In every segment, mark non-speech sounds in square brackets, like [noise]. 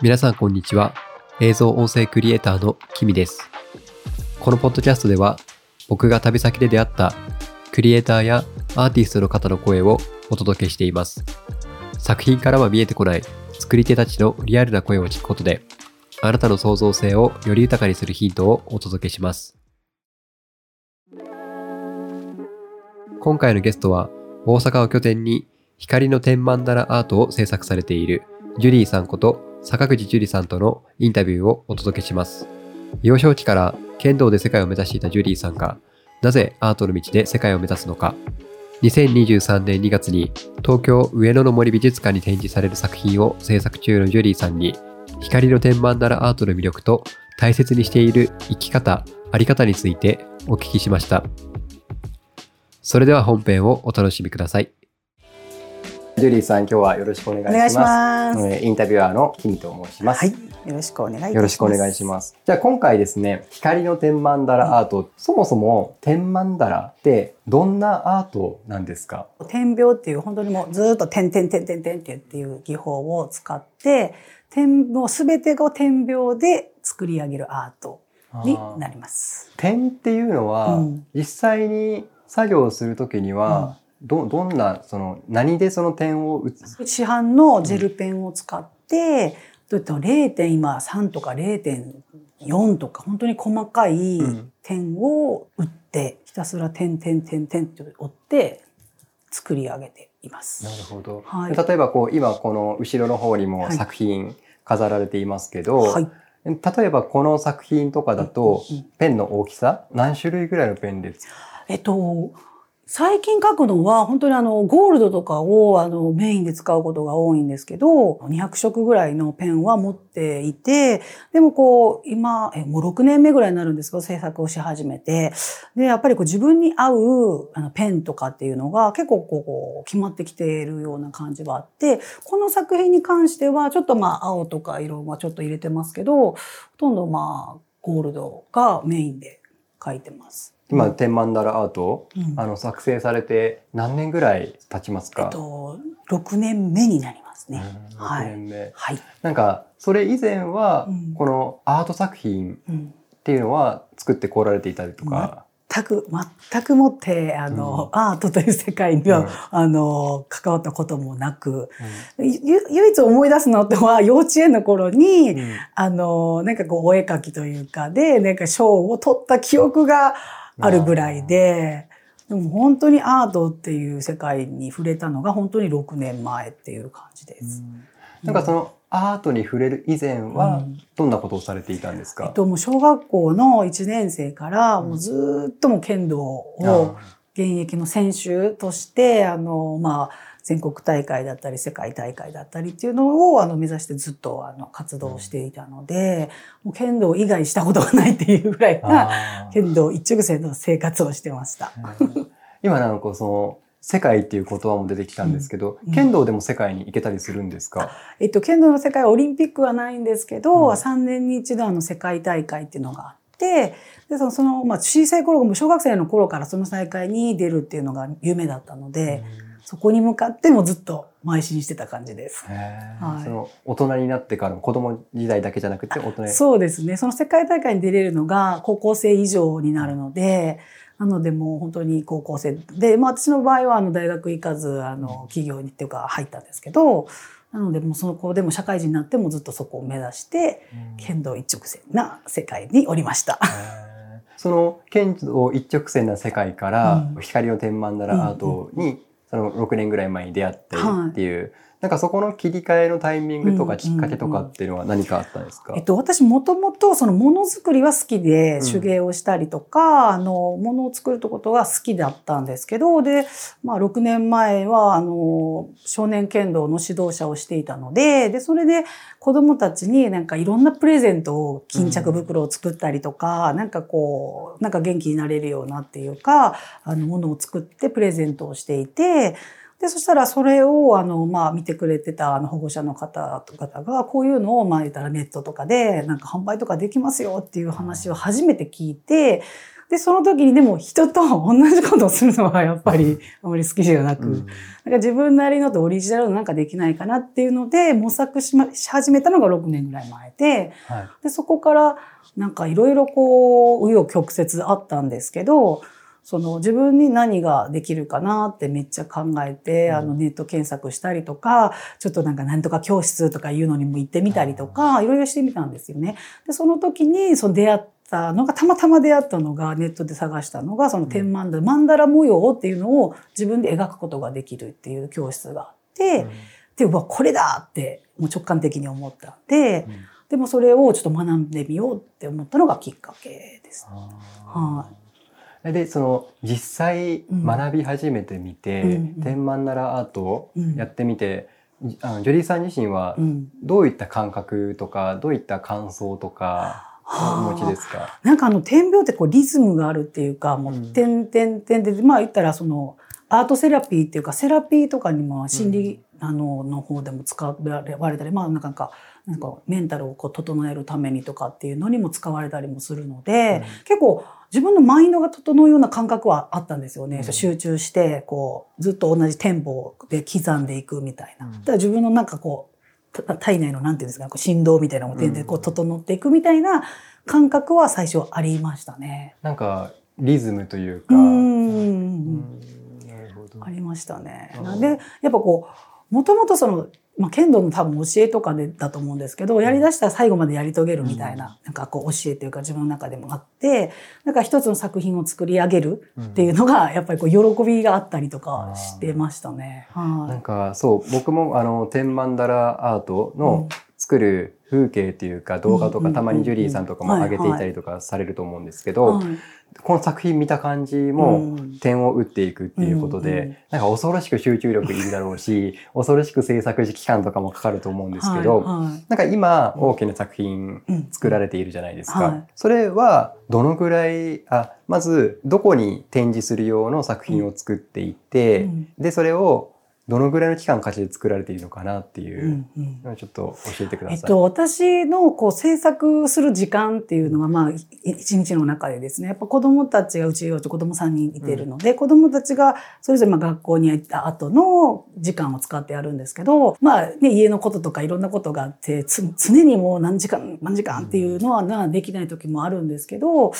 皆さんこんにちは。映像音声クリエイターのキミです。このポッドキャストでは僕が旅先で出会ったクリエイターやアーティストの方の声をお届けしています。作品からは見えてこない作り手たちのリアルな声を聞くことであなたの創造性をより豊かにするヒントをお届けします。今回のゲストは大阪を拠点に光の天曼荼羅アートを制作されているジュリーさんこと坂口樹里さんとのインタビューをお届けします。幼少期から剣道で世界を目指していたジュリーさんが、なぜアートの道で世界を目指すのか。2023年2月に東京上野の森美術館に展示される作品を制作中のジュリーさんに、光の天曼荼羅アートの魅力と大切にしている生き方、あり方についてお聞きしました。それでは本編をお楽しみください。ジュリーさん、今日はよろしくお願いします。ますえーインタビュアーのキミと申します。はい、よろしくお願いいたします。よろしくお願いします。じゃあ今回ですね、光の天曼荼羅アート、そもそも天曼荼羅ってどんなアートなんですか？点描っていう本当にもうずっと点点点点点っていう技法を使って、点描すべてを点描で作り上げるアートになります。点っていうのは、うん実際に作業するときには、どどんなその何でその点を打つ？市販のジェルペンを使って、どういった0点今3とか0.4とか本当に細かいうん点を打って、ひたすら点点点点って折って作り上げています。なるほど、はい。例えばこう今この後ろの方にもはい。作品飾られていますけど、はい。例えばこの作品とかだと、ペンの大きさ？何種類ぐらいのペンでえっと、最近書くのは本当にあのゴールドとかをあのメインで使うことが多いんですけど、200色ぐらいのペンは持っていて、でもこう今、えもう6年目ぐらいになるんですけど、制作をし始めて、で、やっぱりこう自分に合うあのペンとかっていうのが結構こう決まってきているような感じはあって、この作品に関してはちょっとまあ青とか色はちょっと入れてますけど、ほとんどまあゴールドがメインで書いてます。今天曼荼羅アートを、うん。あの作成されて何年ぐらい経ちますえか、っと、6年目になりますね。うんはい。6年目。はい。なんかそれ以前はうん。このアート作品うん。っていうのは作ってこられていたりとか、全く、全くもって、あの、アートという世界には、うん。あの、関わったこともなく、ゆ唯一思い出すのは、幼稚園の頃に、うん。あの、なんかこう、お絵描きというかで、なんか賞を取った記憶があるぐらいで、でも本当にアートっていう世界に触れたのが本当に6年前っていう感じです。なんかそのアートに触れる以前はうん。どんなことをされていたんですか、えっと、もう小学校の1年生から、うん。もうずーっともう剣道あを現役の選手として、あの、まあ、全国大会だったり、世界大会だったりっていうのを、あの、目指してずっと、あの、活動していたので、もう剣道以外したことがないっていうぐらいな、[laughs] 剣道一直線の生活をしてました。うん。今なんかその世界っていう言葉も出てきたんですけど、うん。剣道でも世界に行けたりするんですか、えっと、剣道の世界はオリンピックはないんですけど、うん。3年に一度あの世界大会っていうのがあって、で、その、そのまあ、小さい頃、小学生の頃からその大会に出るっていうのが夢だったので、そこに向かってもずっと邁進してた感じです。はい。その大人になってからも子供時代だけじゃなくて大人にそうですね。その世界大会に出れるのが高校生以上になるので、なのでもう本当に高校生で、まあ私の場合はあの大学行かず、あの企業にっていうか入ったんですけど、なのでもうその子でも社会人になってもずっとそこを目指して、剣道一直線な世界におりました。その剣道一直線な世界からうん。光の天曼荼羅アートにその6年ぐらい前に出会ってっていう、なんかそこの切り替えのタイミングとうんかきっかけとかっていうのは何かあったんですか、えっと、私もともとそのものづくりは好きでうん。手芸をしたりとか、あの、ものを作ることが好きだったんですけど、で、まあ6年前は、あの、少年剣道の指導者をしていたので、で、それで子供たちになんかいろんなプレゼントを、巾着袋を作ったりとか、なんかこう、なんか元気になれるようなっていうか、あの、ものを作ってプレゼントをしていて、で、そしたらそれを、あの、まあ、見てくれてた、あの、保護者の方々が、こういうのを、まあ、言ったらネットとかで、なんか販売とかできますよっていう話を初めて聞いて、で、その時にでも人と同じことをするのはやっぱり [laughs] あまり好きじゃなく、うん。なんか自分なりのとオリジナルのなんかできないかなっていうので模索し,、ま、し始めたのが6年ぐらい前で、はい。で、そこからなんかいろいろこう、紆余曲折あったんですけど、その自分に何ができるかなってめっちゃ考えて、うん。あのネット検索したりとか、ちょっとなんかなんとか教室とかいうのにも行ってみたりとか、いろいろしてみたんですよね。で、その時にその出会ったのが、たまたま出会ったのが、ネットで探したのが、その天満ダラ、マンダラ模様っていうのを自分で描くことができるっていう教室があって、で、うわ、これだって、もう直感的に思ったんで、うん。でもそれをちょっと学んでみようって思ったのがきっかけです。あーでその実際うん。学び始めてみて、うんうん。天満ならアートをうん。やってみて、あのジョリーさん自身はうん。どういった感覚とかどういった感想とかお持ちですか、なんかあの点描ってこうリズムがあるっていうか、もううん。点点点で、まあ言ったらそのアートセラピーっていうかセラピーとかにも心理、あのの方でも使われたり、まあなんかなんかメンタルをこう整えるためにとかっていうのにも使われたりもするので、結構自分のマインドが整うような感覚はあったんですよね。うん集中してこうずっと同じテンポで刻んでいくみたいな。うんだから自分のなんかこうた体内のなんていうんですかこう振動みたいなのも全然こう整っていくみたいな感覚は最初ありましたね。なんかリズムというか、うんん。なるほどありましたねうん。なんで、やっぱこう、もともとその、まあ、剣道の多分教えとかでだと思うんですけど、やりだしたら最後までやり遂げるみたいな、なんかこう教えというか自分の中でもあって、なんか一つの作品を作り上げるっていうのが、やっぱりこう喜びがあったりとかしてましたね。なんはかそう僕もあの天満ダラアートい。の作る風景っていうか動画とかたまにジュリーさんとかも上げていたりとかされると思うんですけど、はい。この作品見た感じうもん点を打っていくっていうことで、なんか恐ろしく集中力いるだろうし [laughs] 恐ろしく制作期間とかもかかると思うんですけど、なんか今大きな作品うん作られているじゃないですか。はい。それはどのぐらいあまずどこに展示する用の作品を作っていて、うん。でそれをどのぐらいの期間かけて作られているのかなっていううんうん。のをちょっと教えてください。えっと、私のこう制作する時間っていうのが、まあ、い一日の中でですね、やっぱ子供たちがうちは子供3人いてるので、子供たちがそれぞれまあ学校に行った後の時間を使ってやるんですけど、まあ、ね、家のこととかいろんなことがあって、つ常にもう何時間、何時間っていうのはなできない時もあるんですけど、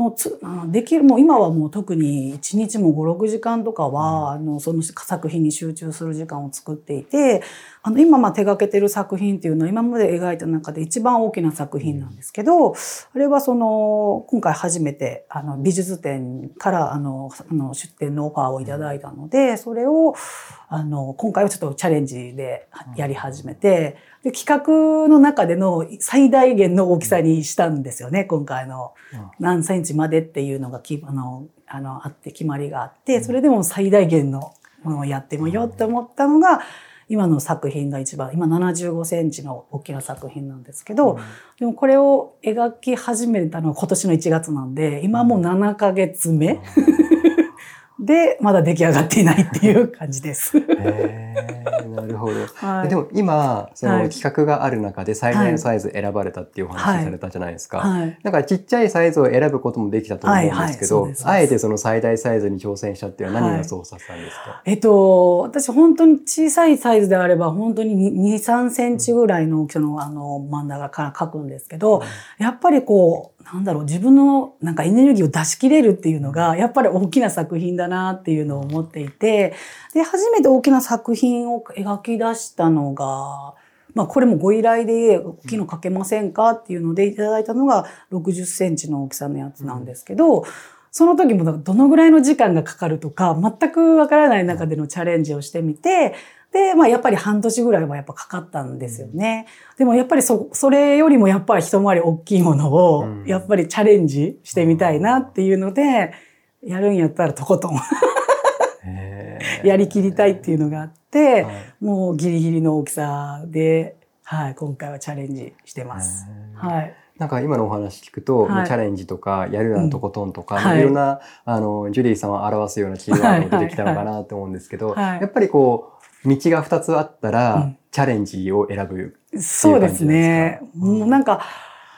もうつできる、もう今はもう特に1日も5、6時間とかは、あの、その作品に集中する時間を作っていて、あの、今まあ手掛けてる作品っていうのは今まで描いた中で一番大きな作品なんですけど、あれはその、今回初めて、あの、美術展から、あの、あの出展のオファーをいただいたので、それを、あの、今回はちょっとチャレンジでやり始めて、で、企画の中での最大限の大きさにしたんですよね、今回の。何センチまでっていうのがきあのあのあって決まりがあってそれでも最大限のものをやってみようって思ったのが今の作品が一番今75センチの大きな作品なんですけど、でもこれを描き始めたのは今年の1月なんで今もう7ヶ月目 [laughs] でまだ出来上がっていないっていう感じです。へーなるほど。はい、でも今そのはい。企画がある中で最大のサイズ選ばれたっていうお話されたじゃないですか。はい、なんかちっちゃいサイズを選ぶこともできたと思うんですけはいはいあえてその最大サイズに挑戦したっていうのは何が操作したんですか、えっと、私本当に小さいサイズであれば本当に2、3センチぐらいの大きさのあの真ん中から描くんですけど、やっぱりこう、なんだろう、自分のなんかエネルギーを出し切れるっていうのが、やっぱり大きな作品だなっていうのを思っていて、で、初めて大きな作品を描き出したのが、まあこれもご依頼で大きいの描けませんかっていうのでいただいたのが60センチの大きさのやつなんですけど、その時もどのぐらいの時間がかかるとか、全くわからない中でのチャレンジをしてみて、で、まあやっぱり半年ぐらいはやっぱかかったんですよね。でもやっぱりそ、それよりもやっぱり一回り大きいものをうん、やっぱりチャレンジしてみたいなっていうので、やるんやったらとことんやりきりたいっていうのがあって、はいもうギリギリの大きさで、はい、今回はチャレンジしてます。はい。なんか今のお話聞くと、はい。チャレンジとかやるならとことんとか、うんはいい、ろんなあのジュリーさんを表すようなキーワードが出てきたのかなと思うんですけど、はい。やっぱりこう道が2つあったら、うん。チャレンジを選ぶ。そうですね。っていうん。なんか、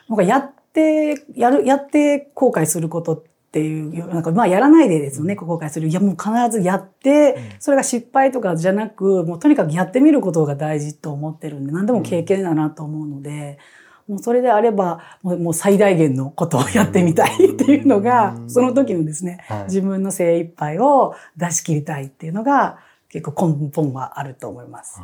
なんかやって、やる、やって後悔することっっていう、なんかまあやらないでですよね、後悔する。いやもう必ずやって、それが失敗とかじゃなく、もうとにかくやってみることが大事と思ってるんで、何でも経験だなと思うので、もうそれであれば、もう最大限のことをやってみたいっていうのがう、ん。その時のですね、はい。自分の精一杯を出し切りたいっていうのが、結構根本はあると思います。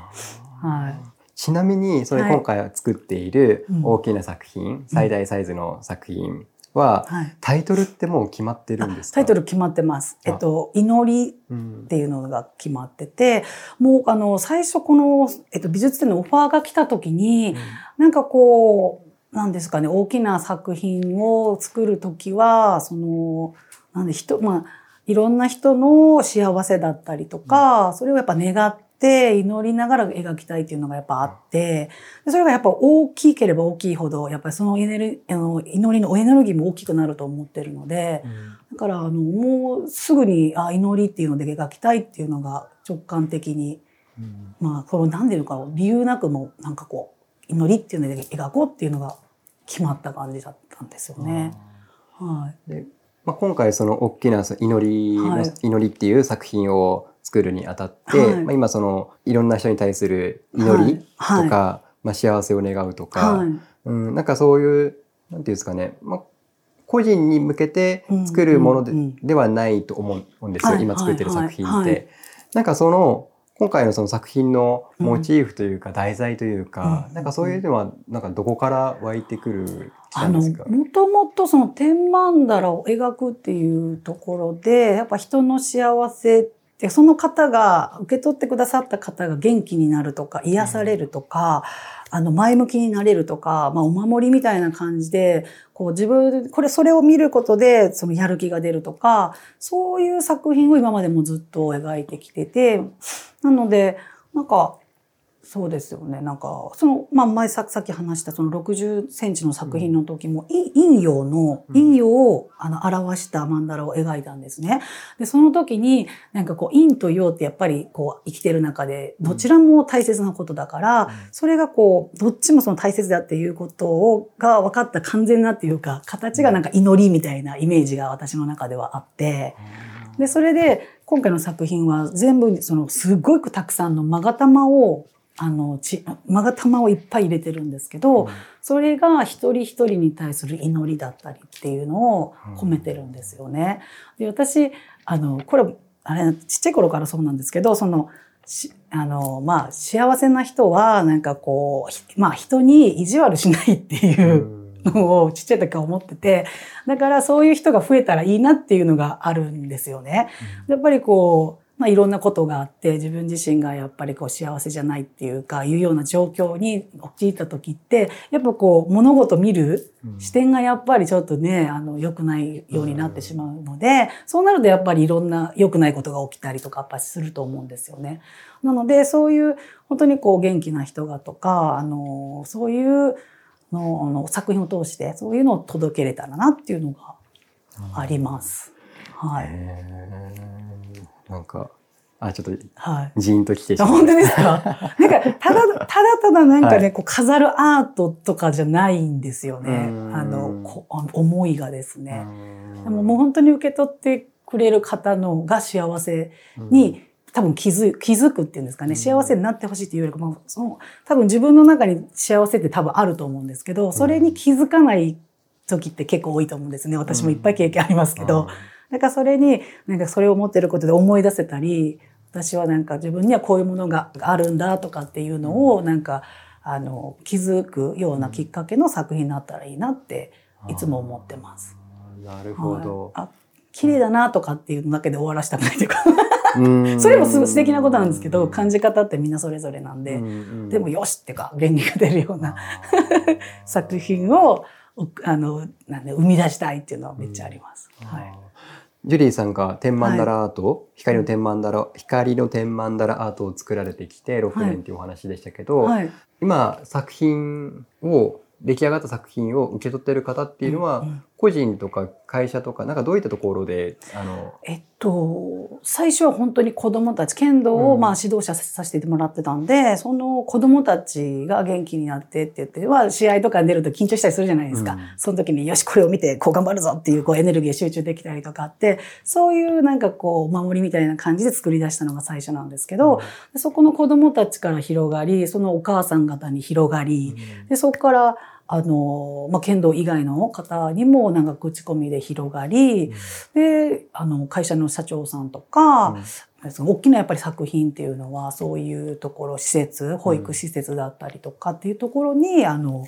はい。ちなみにそれはい。今回作っているうん。大きな作品、最大サイズの作品は、はい。タイトルってもう決まってるんですか？タイトル決まってます。えっと、祈りうん。っていうのが決まってて、もうあの、最初この、えっと、美術展のオファーが来た時に、なんかこう、なんですかね、大きな作品を作る時は、その、なんで人、まあ、いろんな人の幸せだったりとか、それをやっぱ願って祈りながら描きたいっていうのがやっぱあって、でそれがやっぱ大きければ大きいほど、やっぱりそのエネルあの祈りのエネルギーも大きくなると思ってるので、だから、あの、もうすぐに、あ、祈りっていうので描きたいっていうのが直感的に、うんまあ、これなんでいうのかな、理由なくも、なんかこう、祈りっていうので描こうっていうのが決まった感じだったんですよね。はい。でまあ、今回その大きなその祈りの、はい祈りっていう作品を作るにあたって、はい。まあ、今そのいろんな人に対する祈りとか、はい。まあ、幸せを願うとか、はい。うん、なんかそういうなんていうんですかね、まあ、個人に向けて作るもので,、うん。うん。うんではないと思うんですよ、はい。今作ってる作品って。はい。はい。なんかその今回のその作品のモチーフというか、題材というか、うん。なんかそういうのはなんかどこから湧いてくるあの、んですか、もともとその天曼荼羅を描くっていうところで、やっぱ人の幸せで、その方が、受け取ってくださった方が元気になるとか、癒されるとか、あの、前向きになれるとか、まあ、お守りみたいな感じで、こう自分、これ、それを見ることで、そのやる気が出るとか、そういう作品を今までもずっと描いてきてて、なので、なんか、そうですよね。なんか、その、まあ、前ささっき話したその60センチの作品の時も、い陰陽の、うん。陰陽をあの表した曼荼羅を描いたんですね。で、その時に、なんかこう、陰と陽ってやっぱりこう、生きてる中で、どちらも大切なことだから、それがこう、どっちもその大切だっていうことを、が分かった完全なっていうか、形がなんか祈りみたいなイメージが私の中ではあって、で、それで、今回の作品は全部、その、すごくたくさんの勾玉を、あの、ち、勾玉をいっぱい入れてるんですけど、それが一人一人に対する祈りだったりっていうのを込めてるんですよね。で、私、あの、これ、あれ、ちっちゃい頃からそうなんですけど、その、しあの、まあ、幸せな人は、なんかこう、ひまあ、人に意地悪しないっていう、のをちっちゃい時から思ってて、だからそういう人が増えたらいいなっていうのがあるんですよね。やっぱりこう、まあいろんなことがあって、自分自身がやっぱりこう幸せじゃないっていうか、いうような状況に陥った時って、やっぱこう物事見る視点がやっぱりちょっとね、あの良くないようになってしまうので、そうなるとやっぱりいろんな良くないことが起きたりとかやっぱりすると思うんですよね。なので、そういう本当にこう元気な人がとか、あの、そういうのあの作品を通して、そういうのを届けれたらなっていうのがあります。はい。なんか、あ、ちょっとはい。ジーンと来てしまう本当ですか？[laughs] なんか、ただ、ただただなんかね、はいこう飾るアートとかじゃないんですよねう。んあの、こ思いがですね。うんでももう本当に受け取ってくれる方のが幸せに、多分気づ気づくっていうんですかね、うん幸せになってほしいっていうよりかも、その多分自分の中に幸せって多分あると思うんですけど、それに気づかない時って結構多いと思うんですね。私もいっぱい経験ありますけど。だからそれに、なんかそれを持ってることで思い出せたり、私はなんか自分にはこういうものがあるんだとかっていうのを、なんか、あの、気づくようなきっかけの作品になったらいいなって、いつも思ってます。なるほど。はい。あ、綺麗だなとかっていうのだけで終わらしたくないというか、うん。[laughs] それもすごい素敵なことなんですけど、感じ方ってみんなそれぞれなんで、うんでもよしってか、元気が出るような [laughs] 作品を、おあの、なんで、生み出したいっていうのはめっちゃあります。はい。ジュリーさんが天曼荼羅アート、光の天曼荼羅、光の天曼荼羅アートを作られてきて6年っていうお話でしたけど、はい。今作品を出来上がった作品を受け取ってる方っていうのは、んん個人とか会社とかなんかどういったところであのえっと、最初は本当に子供たち、剣道をうん。まあ指導者させてもらってたんで、その子供たちが元気になってって言って、は試合とかに出ると緊張したりするじゃないですか。うん。その時によし、これを見てこう頑張るぞっていうこうエネルギー集中できたりとかあって、そういうなんかこう守りみたいな感じで作り出したのが最初なんですけど、でそこの子供たちから広がり、そのお母さん方に広がり、で、そこから、あの、まあ、剣道以外の方にもなんか口コミで広がり、で、あの、会社の社長さんとか、その大きなやっぱり作品っていうのは、そういうところ、施設、保育施設だったりとかっていうところに、あの、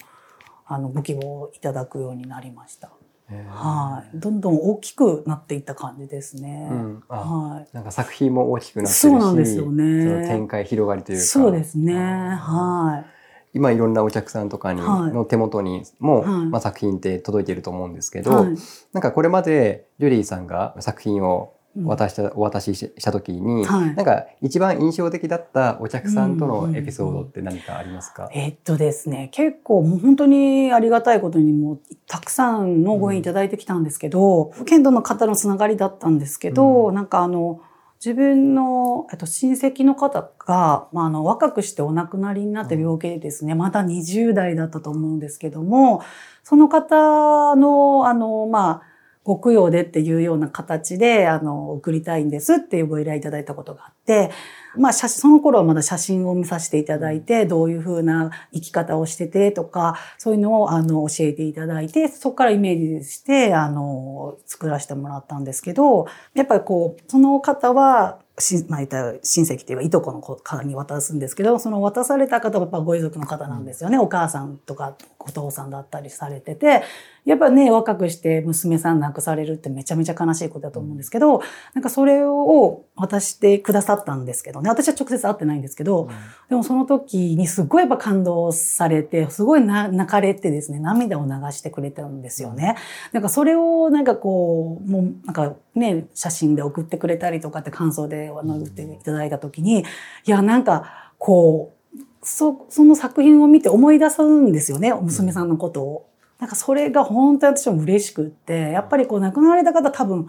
あの、ご希望をいただくようになりました。えーはい。どんどん大きくなっていった感じですね。うんあはい。なんか作品も大きくなってるしそうなんですよね展開広がりというかそうですね。はい。今いろんなお客さんとかに、はい。の手元にも、はい。まあ、作品って届いていると思うんですけど、はい。なんかこれまでジュリーさんが作品をうん。渡した、お渡しした時に、はい。なんか一番印象的だったお客さんとのエピソードって何かありますか、えっとですね、結構もう本当にありがたいことにもうたくさんのご縁いただいてきたんですけど、剣道の方のつながりだったんですけど、うん。なんかあの、自分の、えっと、親戚の方が、まあ、あの、若くしてお亡くなりになって病気でですね、まだ20代だったと思うんですけども、その方の、あの、まあ、ご供養でっていうような形で、あの、送りたいんですっていうご依頼いただいたことがあって、まあ、写真その頃はまだ写真を見させていただいて、どういうふうな生き方をしててとか、そういうのを、あの、教えていただいて、そこからイメージして、あの、作らせてもらったんですけど、やっぱりこう、その方は、しまあ、親戚っていうか、いとこの方に渡すんですけど、その渡された方はやっぱご遺族の方なんですよね。お母さんとかお父さんだったりされてて、やっぱね、若くして娘さん亡くされるってめちゃめちゃ悲しいことだと思うんですけど、なんかそれを渡してくださったんですけどね。私は直接会ってないんですけど、でもその時にすごいやっぱ感動されて、すごいな泣かれてですね、涙を流してくれたんですよね。なんかそれをなんかこう、もうなんかね、写真で送ってくれたりとかって感想で言っていただいた時に、いやなんかこう、そ、その作品を見て思い出すんですよね、娘さんのことを。なんかそれが本当に私も嬉しくって、やっぱりこう亡くなられた方多分、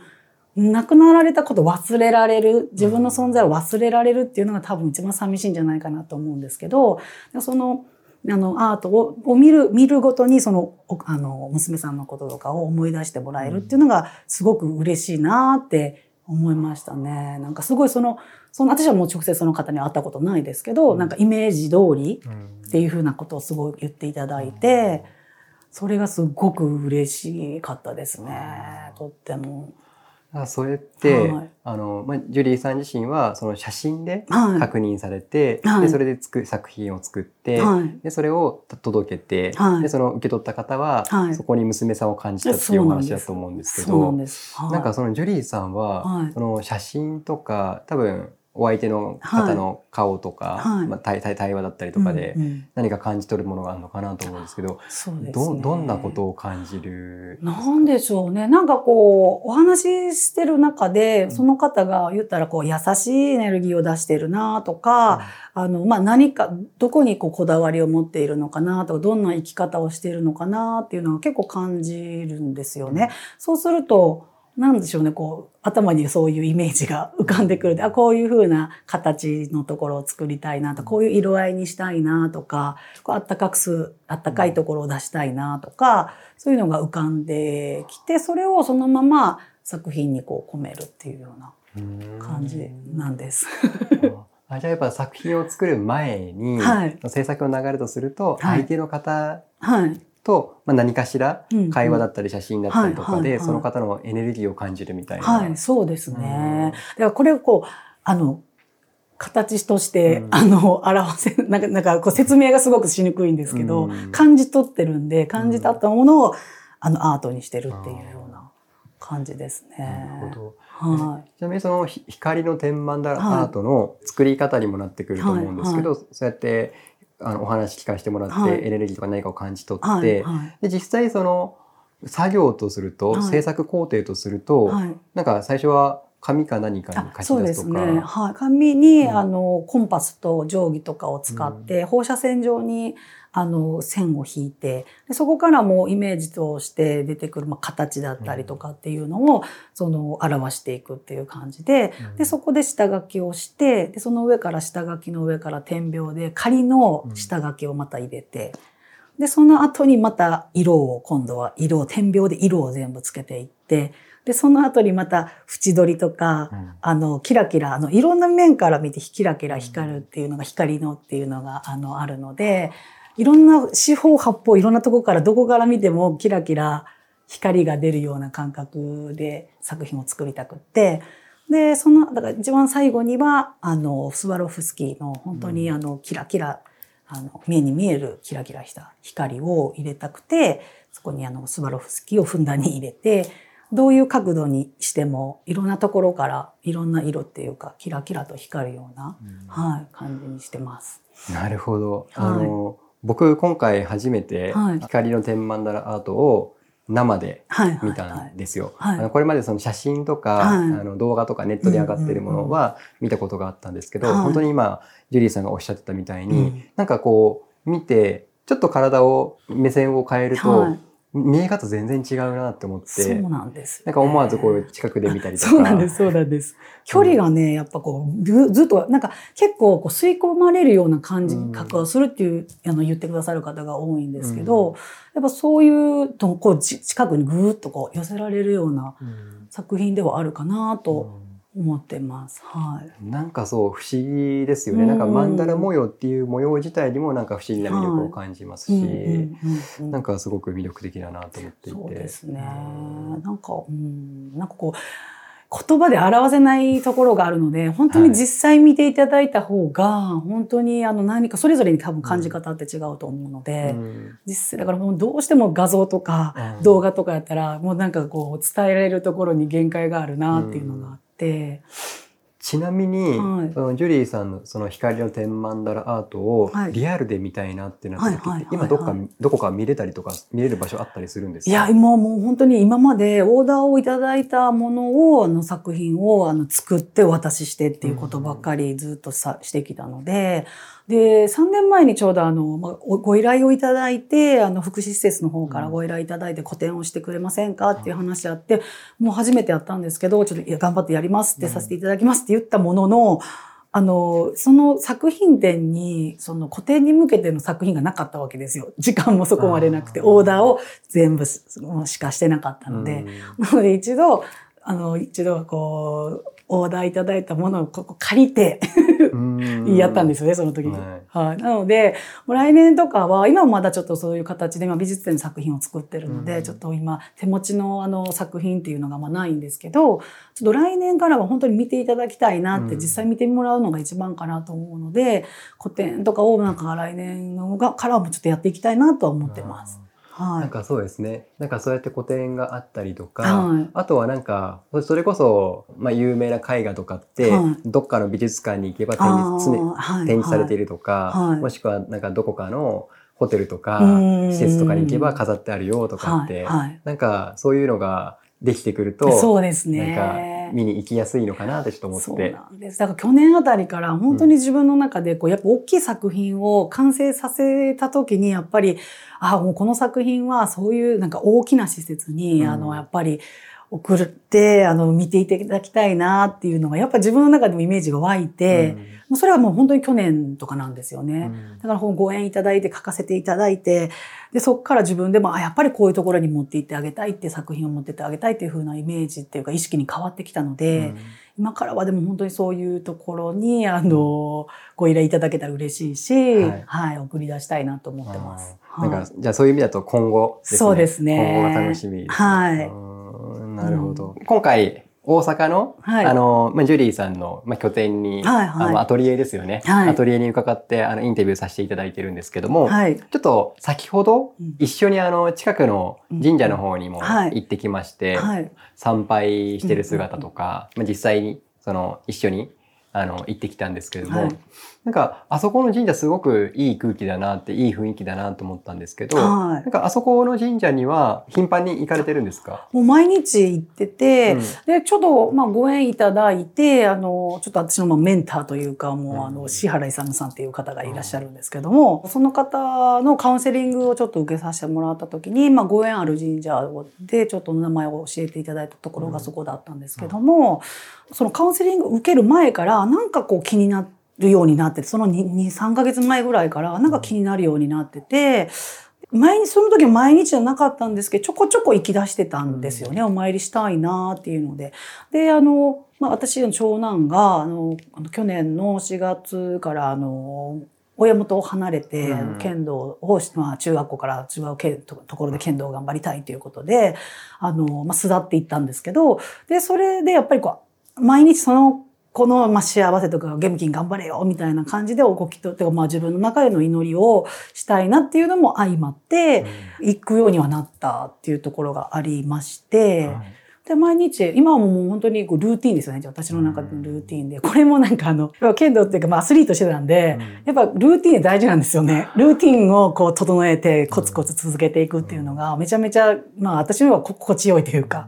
亡くなられたこと忘れられる、自分の存在を忘れられるっていうのが多分一番寂しいんじゃないかなと思うんですけど、その、あの、アートをを見る、見るごとに、その、おあの、娘さんのこととかを思い出してもらえるっていうのが、すごく嬉しいなって思いましたね。なんかすごいその、その、私はもう直接その方に会ったことないですけど、なんかイメージ通りっていうふうなことをすごい言っていただいて、それがすごく嬉しかったですね。とっても。あそれって、はい。あの、まあ、ジュリーさん自身はその写真ではい。確認されて、はい。でそれで作作品を作って、はい。でそれを届けて、はい。でその受け取った方は、はい。そこに娘さんを感じたっていうお話だと思うんですけどなんなんかそのジュリーさんは、はい。その写真とか多分お相手の方の顔とか、はい。まあ、対対対話だったりとかでうんうん。何か感じ取るものがあるのかなと思うんですけど、そうですね。どどんなことを感じる？なんでしょうね。なんかこう、お話ししてる中で、その方が言ったらこう、優しいエネルギーを出してるなとか、あの、まあ、何か、どこにこう、こだわりを持っているのかなとか、どんな生き方をしているのかなっていうのが結構感じるんですよね。そうすると、なんでしょうね、こう、頭にそういうイメージが [laughs] 浮かんでくるで。あ、こういう風な形のところを作りたいなとか、こういう色合いにしたいなとか、こうあったかくす、あったかいところを出したいなとか、そういうのが浮かんできて、それをそのまま作品にこう込めるっていうような感じなんです。あじゃあやっぱ作品を作る前に、はい制作の流れとすると、はい相手の方はい。と、まあ、何かしら会話だったり写真だったりとかで、はいはいはいその方のエネルギーを感じるみたいな。はい、そうですうんね。だからこれをこう、あの、形として、うんあの、表せ、[laughs] なんか、なんかこう説明がすごくしにくいんですけど、うん感じ取ってるんで、感じ取ったものを、あの、アートにしてるっていうような感じですなね。るほど。はい。ちなみにそのひ光の天板だはいアートの作り方にもなってくると思うんですけど、そうやってあのお話聞かせてもらって、はいエネルギーとか何かを感じ取って、はい。はい。で実際その作業とすると、はい制作工程とすると、はい。なんか最初は紙か何かに書き出すとか。そうですね。はい。紙に、うんあの、コンパスと定規とかを使って、放射線状に、あの、線を引いて、でそこからもうイメージとして出てくる、まあ、形だったりとかっていうのを、その、表していくっていう感じで、うん。で、そこで下書きをして、で、その上から下書きの上から点描で仮の下書きをまた入れて、で、その後にまた色を、今度は色を、点描で色を全部つけていって、で、その後にまた縁取りとか、うん。あの、キラキラ、あの、いろんな面から見てキラキラ光るっていうのが、光のっていうのが、あの、あるので、いろんな四方八方、いろんなとこから、どこから見てもキラキラ光が出るような感覚で作品を作りたくって、で、その、だから一番最後には、あの、スワロフスキーの本当にあの、キラキラ、あの、目に見えるキラキラした光を入れたくて、そこにあの、スワロフスキーをふんだんに入れて、どういう角度にしても、いろんなところから、いろんな色っていうか、キラキラと光るような、はい、感じにしてます。なるほど。はいあの、僕今回初めてはい。光の天曼荼羅アートを生で。見たはいんですよ。はい。あのこれまでその写真とか、はい。あの動画とかネットで上がってるものは見たことがあったんですけど、はい。本当に今ジュリーさんがおっしゃってたみたいに、うん。なんかこう見てちょっと体を目線を変えると、はい見え方全然違うなって思って。そうなんですよね、なんか思わずこう近くで見たりとか。そうなんです、そうなんです。距離がね、やっぱこう、ずずっと、なんか結構こう吸い込まれるような感じうん覚をするっていう、あの、言ってくださる方が多いんですけど、やっぱそういうと、こう、ち近くにぐーっとこう寄せられるようなうん。作品ではあるかなと思ってます。はい。なんかそう不思議ですよね。うんなんか曼荼羅模様っていう模様自体にもなんか不思議な魅力を感じますし、なんかすごく魅力的だなと思っていて。そうですねうん。なんか、うん、なんかこう、言葉で表せないところがあるので、本当に実際見ていただいた方が、本当にあの何か、それぞれに多分感じ方って違うと思うので、うん実際、だからもうどうしても画像とかうん動画とかやったら、もうなんかこう伝えられるところに限界があるなっていうのがあって、ちなみに、はい。そのジュリーさんのその光の天曼荼羅アートをはい。リアルで見たいなってなった時って、は今どっか、はいどこか見れたりとか見れる場所あったりするんですか？いや、今もう本当に今までオーダーをいただいたものを、あの作品をあの作ってお渡ししてっていうことばっかりずっとさしてきたので、で、3年前にちょうどあの、まご依頼をいただいて、あの、福祉施設の方からご依頼いただいて個展をしてくれませんか？っていう話あって、もう初めてやったんですけど、ちょっといや頑張ってやりますってさせていただきますって言ったものの、あの、その作品展に、その個展に向けての作品がなかったわけですよ。時間もそこまでなくて、オーダーを全部ししかしてなかったので、なので一度、あの、一度こう、オーダーいただいたものをここ借りてうんやったんですよね、その時に。はいはい。なので、来年とかは、今はまだちょっとそういう形で、今美術展の作品を作ってるので、うんちょっと今、手持ちのあの作品っていうのがまあないんですけど、ちょっと来年からは本当に見ていただきたいなって、うん実際見てもらうのが一番かなと思うので、個展とかをなんか来年のがからもちょっとやっていきたいなとは思ってます。はい。なんかそうですね。なんかそうやって個展があったりとか、はい。あとはなんか、それこそ、まあ有名な絵画とかって、はい。どっかの美術館に行けば展示、はい展示されているとか、はい。もしくはなんかどこかのホテルとかうん。施設とかに行けば飾ってあるよとかって、はいはい。なんかそういうのができてくると、そうですね。なんか見に行きやすいのかなってちょっと思そうって。なんです。だから去年あたりから本当に自分の中でこう、やっぱ大きい作品を完成させた時に、やっぱり、あもうこの作品はそういうなんか大きな施設に、うんあの、やっぱり送って、あの、見ていただきたいなっていうのが、やっぱ自分の中でもイメージが湧いて、もうそれはもう本当に去年とかなんですようん。ね。だからご縁いただいて書かせていただいて、で、そこから自分でも、あ、やっぱりこういうところに持って行ってあげたいっていう作品を持ってってあげたいっていう風なイメージっていうか意識に変わってきたので、今からはでも本当にそういうところに、あの、ご依頼いただけたら嬉しいし、ははいい、送り出したいなと思ってます。なんか、じゃあそういう意味だと今後ですね。そうですね。今後が楽しみですね、はい。うんなるほど。今回、大阪の、はいあの、まあ、ジュリーさんの、まあ、拠点に、はいはいあの、アトリエですよね。はいアトリエに伺って、あの、インタビューさせていただいてるんですけども、はい。ちょっと先ほどうん一緒にあの、近くの神社の方にもはい行ってきまして、はい。参拝してる姿とか、まあ、実際に、その、一緒に、あの行ってきたんですけれども、はい。なんかあそこの神社すごくいい空気だなっていい雰囲気だなと思ったんですけど、はい。なんかあそこの神社には頻繁に行かれてるんですか、もう毎日行ってて、うん。で、ちょっと、まあ、ご縁いただいて、あの、ちょっと私のまあメンターというか、もう、うん。あの、石原勇さんっていう方がいらっしゃるんですけども、その方のカウンセリングをちょっと受けさせてもらった時に、まあ、ご縁ある神社で、ちょっと名前を教えていただいたところがそこだったんですけども、そのカウンセリング受ける前から、なんかこう気になるようになってて、その2、2 3ヶ月前ぐらいから、なんか気になるようになってて、毎日、その時は毎日じゃなかったんですけど、ちょこちょこ行き出してたんですよね。お参りしたいなっていうので。で、あの、まあ、私の長男が、あの、去年の4月から、あの、親元を離れて、うん剣道を、まあ、中学校から違う剣とところで剣道を頑張りたいということで、あの、まあ、巣立っていったんですけど、で、それでやっぱりこう、毎日その、この、まあ、幸せとか、ゲムキン頑張れよみたいな感じで、おごきと、てか、まあ、自分の中での祈りをしたいなっていうのも相まって、行くようにはなったっていうところがありまして、はいで、毎日、今はもう本当にこうルーティンですよね。私の中でのルーティンで。これもなんかあの、剣道っていうか、まあアスリートしてたんで、やっぱルーティンで大事なんですよね。ルーティンをこう整えてコツコツ続けていくっていうのがめちゃめちゃ、まあ私には心地よいというか、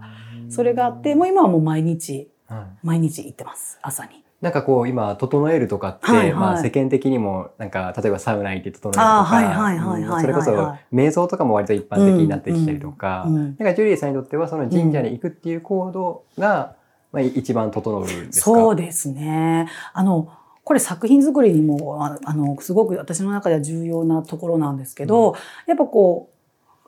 それがあって、もう今はもう毎日、はい毎日行ってます。朝に。なんかこう今整えるとかって、はいはい。まあ世間的にもなんか例えばサウナ行って整えるとかそれこそはい瞑想とかも割と一般的になってきたりとか、うんうんなんかジュリーさんにとってはその神社に行くっていう行動が、まあ、一番整うんですか？そうですね。あの、これ作品作りにも、ああの、すごく私の中では重要なところなんですけど、やっぱこ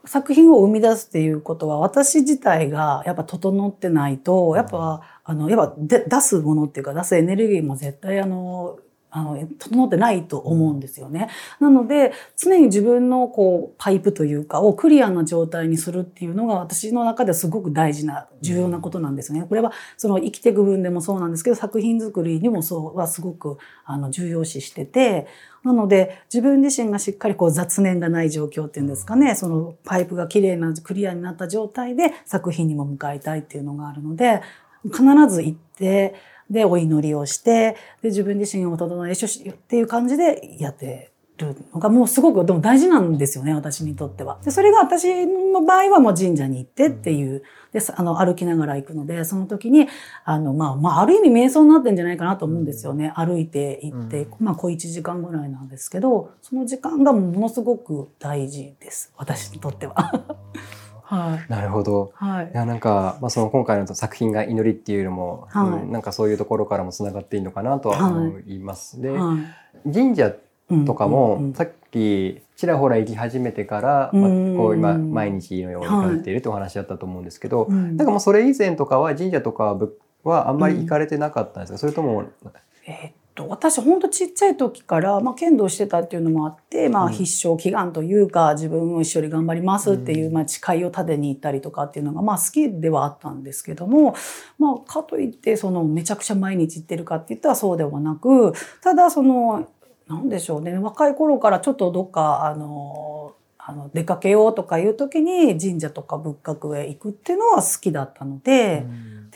う、作品を生み出すっていうことは、私自体がやっぱ整ってないと、やっぱ、あの、やっぱで出すものっていうか、出すエネルギーも絶対あの、あの、整ってないと思うんですよね。なので、常に自分のこう、パイプというか、をクリアな状態にするっていうのが、私の中ではすごく大事な、重要なことなんですね。これは、その生きていく分でもそうなんですけど、作品作りにもそうはすごく、あの、重要視してて、なので、自分自身がしっかりこう雑念がない状況っていうんですかね、そのパイプが綺麗な、クリアになった状態で作品にも向かいたいっていうのがあるので、必ず行って、で、お祈りをして、で、自分自身を整えししっていう感じでやってるのがもうすごくでも大事なんですよね、私にとっては。で、それが私の場合はもう神社に行ってっていう、で、あの、歩きながら行くので、その時に、あの、まあ、まあ、ある意味瞑想になってんじゃないかなと思うんですよね。歩いて行って、まあ、小1時間ぐらいなんですけど、その時間がものすごく大事です。私にとっては。はい。なるほど。はいい。やなんか、まあ、その今回の作品が祈りっていうのも、はいうんなんかそういうところからもつながっていいのかなとは思います。ではい神社うんとかも、うんうんさっきちらほら行き始めてから、まあうんこう今毎日のように行かれているというお話だったと思うんですけど、うんなんかもうそれ以前とかは神社とかはあんまり行かれてなかったんですか、それとも、えーっと私ほんとちっちゃい時から、まあ、剣道してたっていうのもあって、まあ、うん必勝祈願というか自分も一緒に頑張りますっていう、うんまあ、誓いを立てに行ったりとかっていうのが、まあ、好きではあったんですけども、まあ、かといってそのめちゃくちゃ毎日行ってるかって言ったらそうではなくただそのなんでしょうね若い頃からちょっとどっかあのあの出かけようとかいう時に神社とか仏閣へ行くっていうのは好きだったので。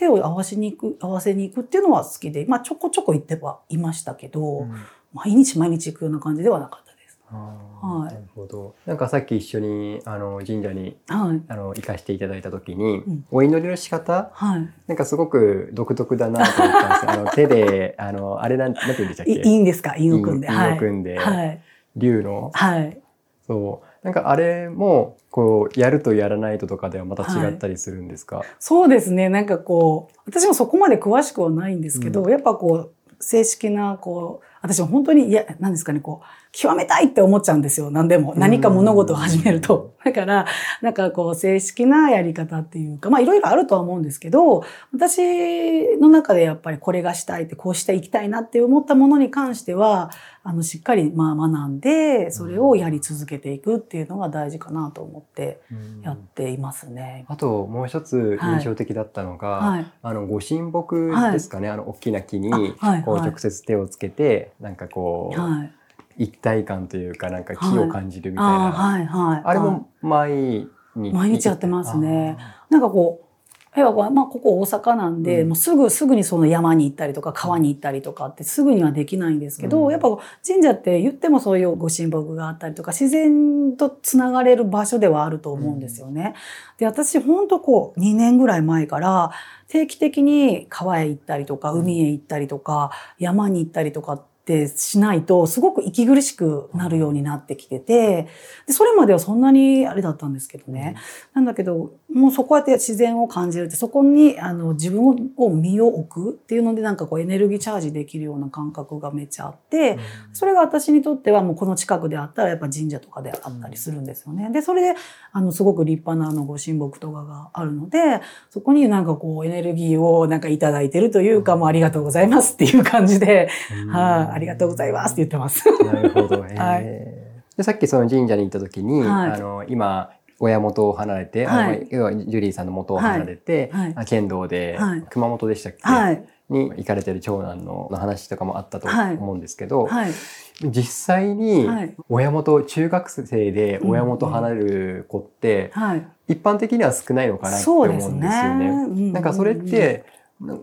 手を合わせに行く、合わせに行くっていうのは好きで、まあちょこちょこ行ってはいましたけど、うん毎日毎日行くような感じではなかったです。はいなるほど。なんかさっき一緒にあの神社にはい。あの行かせていただいた時に、うんお祈りの仕方？はなんかすごく独特だなと思ったんですよ。あの [laughs] 手であのあれなんなんて言うんでしたっい。け？いいいんですか？韻を組んで。韻はい。韻を組んで、はい。竜の？はい。そうなんかあれもこうやるとやらないととかではまた違ったりするんですか？そうですね。なんかこう、私もそこまで詳しくはないんですけど、うやっぱこう、正式な、こう、私も本当に、いや、何ですかね、こう、極めたいって思っちゃうんですよ。何でも。何か物事を始めると。[laughs] だから、なんかこう、正式なやり方っていうか、まあいろいろあるとは思うんですけど、私の中でやっぱりこれがしたいって、こうしていきたいなって思ったものに関しては、あの、しっかりまあ学んで、それをやり続けていくっていうのが大事かなと思ってやっていますね。あともう一つ印象的だったのが、はい。あのご神木ですかね、あの大きな木にこう直接手をつけて、なんかこう、はい。一体感というかなんか木を感じるみたいな、はい、はい。あれも毎日毎日やってますね。なんかこう、やっぱまあここ大阪なんで、うん。もうすぐすぐにその山に行ったりとか川に行ったりとかってすぐにはできないんですけど、うん。やっぱ神社って言ってもそういうご神木があったりとか自然とつながれる場所ではあると思うんですよね。で私本当こう2年ぐらい前から定期的に川へ行ったりとか海へ行ったりとか山に行ったりとかってしないとすごく息苦しくなるようになってきててでそれまではそんなにあれだったんですけどね。なんだけど、もうそこやって自然を感じるって、そこにあの自分を身を置くっていうのでなんかこうエネルギーチャージできるような感覚がめっちゃあって、それが私にとってはもうこの近くであったらやっぱ神社とかであったりするんですよね。で、それであのすごく立派なあのご神木とかがあるので、そこになんかこうエネルギーをなんかいただいてるというか、もうありがとうございますっていう感じで、はい、ありがとうございますって言ってます。なるほど。[laughs] へーはいでさっきその神社に行った時に、はいあの今親元を離れて、はい要はジュリーさんの元を離れて、はいあ剣道で、はい熊本でしたっけ、はい。に行かれてる長男のの話とかもあったとはい思うんですけど、はい。実際にはい親元中学生で親元離れる子って、はい。一般的には少ないのかなってそ思うんですようですね。ね。うんなんかそれって、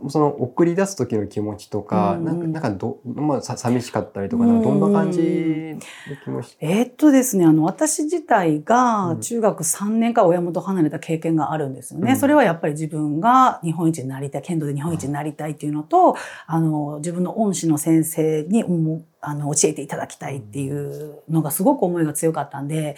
その送り出す時の気持ちとか、うんなんかなんかど、まあ、さ寂しかったりとか、うんどんな感じの気持ち、えーっとですね、あの、私自体うがん。中学3年から親元離れた経験があるんですよね。うん。それはやっぱり自分が日本一になりたい、剣道で日本一になりたいっていうのと、あの、自分の恩師の先生に、うんあの、教えていただきたいっていうのがすごく思いが強かったんで、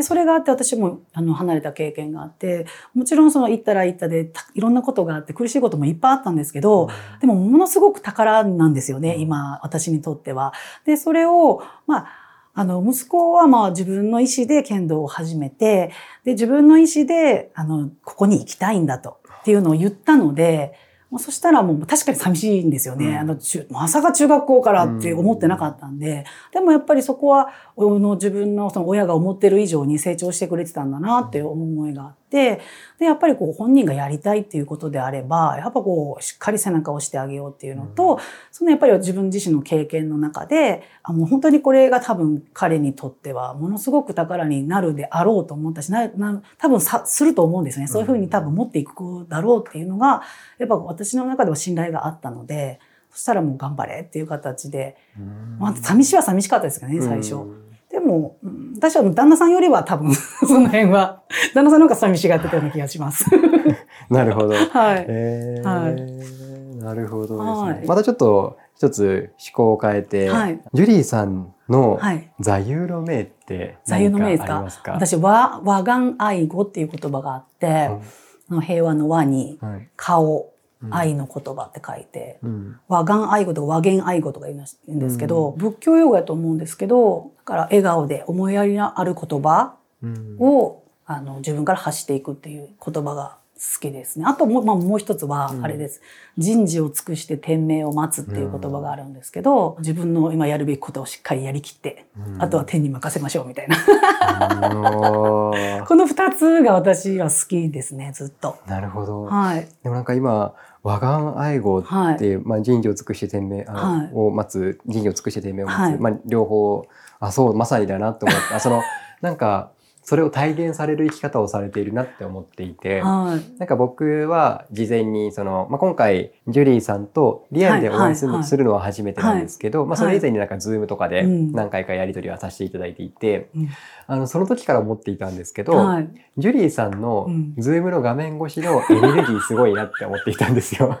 で、それがあって私もあの離れた経験があって、もちろんその行ったら行ったでたいろんなことがあって苦しいこともいっぱいあったんですけど、でもものすごく宝なんですよね、うん今、私にとっては。で、それを、まあ、あの、息子はまあ自分の意思で剣道を始めて、で、自分の意思で、あの、ここに行きたいんだと、っていうのを言ったので、まあ、そしたらもう確かに寂しいんですよね。うん。あの、中まさか中学校からって思ってなかったんで、でもやっぱりそこは、あの自分のその親が思ってる以上に成長してくれてたんだなっていう思いがあって、で、やっぱりこう本人がやりたいっていうことであれば、やっぱこうしっかり背中を押してあげようっていうのと、そのやっぱり自分自身の経験の中で、あもう本当にこれが多分彼にとってはものすごく宝になるであろうと思ったし、なな多分さすると思うんですよね。そういうふうに多分持っていく子だろうっていうのが、やっぱ私の中では信頼があったので、そしたらもう頑張れっていう形で、まあ、寂しいは寂しかったですけどね、最初。でも、うん私は旦那さんよりは多分、[laughs] その辺は、旦那さんの方が寂しがってたような気がします。[laughs] なるほど。はい。えーはなるほどですね。はいまたちょっと一つ思考を変えて、はいジュリーさんのはい。座右の銘って座右何かありの銘ですか？ますか？私、和、和願愛語っていう言葉があって、あの平和の和に、顔、うん愛の言葉って書いて、うん和願愛語とか和言愛語とか言うんですけど、仏教用語やと思うんですけど、だから笑顔で思いやりのある言葉うんを、あの自分から発していくっていう言葉が好きですね。あともう,、まあ、もう一つはうんあれです、人事を尽くして天命を待つっていう言葉があるんですけど、自分の今やるべきことをしっかりやりきって、うんあとは天に任せましょうみたいな。[laughs] この二つが私は好きですね、ずっと。なるほど。はい。でもなんか今和顔愛語はいっていう、まあ、人事を尽くして天命を待つ人事を尽くして天命を待つ、はい。まあ、両方あそうまさにだなと思ってあそのなんかそれを体現される生き方をされているなって思っていて。はい。なんか僕は事前にその、まあ、今回ジュリーさんとリアルでお会いする,、のは初めてなんですけど、まあ、それ以前になんかズームとかでうん何回かやり取りはさせていただいていて、うんあのその時から思っていたんですけど、はい。ジュリーさんのうんズームの画面越しのエネルギーすごいなって思っていたんですよ。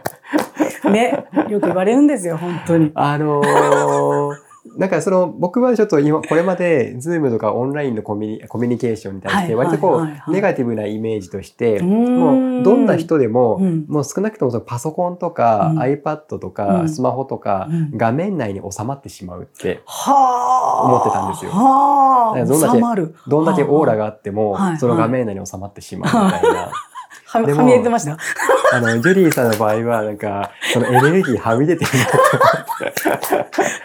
[laughs] ね。よく言われるんですよ、本当に。あのーなんかその僕はちょっと今これまでズームとかオンラインのコミュニコミュニケーションに対してはい割とこうネガティブなイメージとしてもうどんな人でもうんもう少なくともそのパソコンとかうん iPad とうかんスマホとかうん画面内に収まってしまうってはあ。思ってたんですよはあ。どん。どんだけオーラが。があってもはいその画面内に収まってしまうみたいな。ははみ出てました。[laughs] あの、ジュリーさんの場合はなんかそのエネルギーはみ出てる。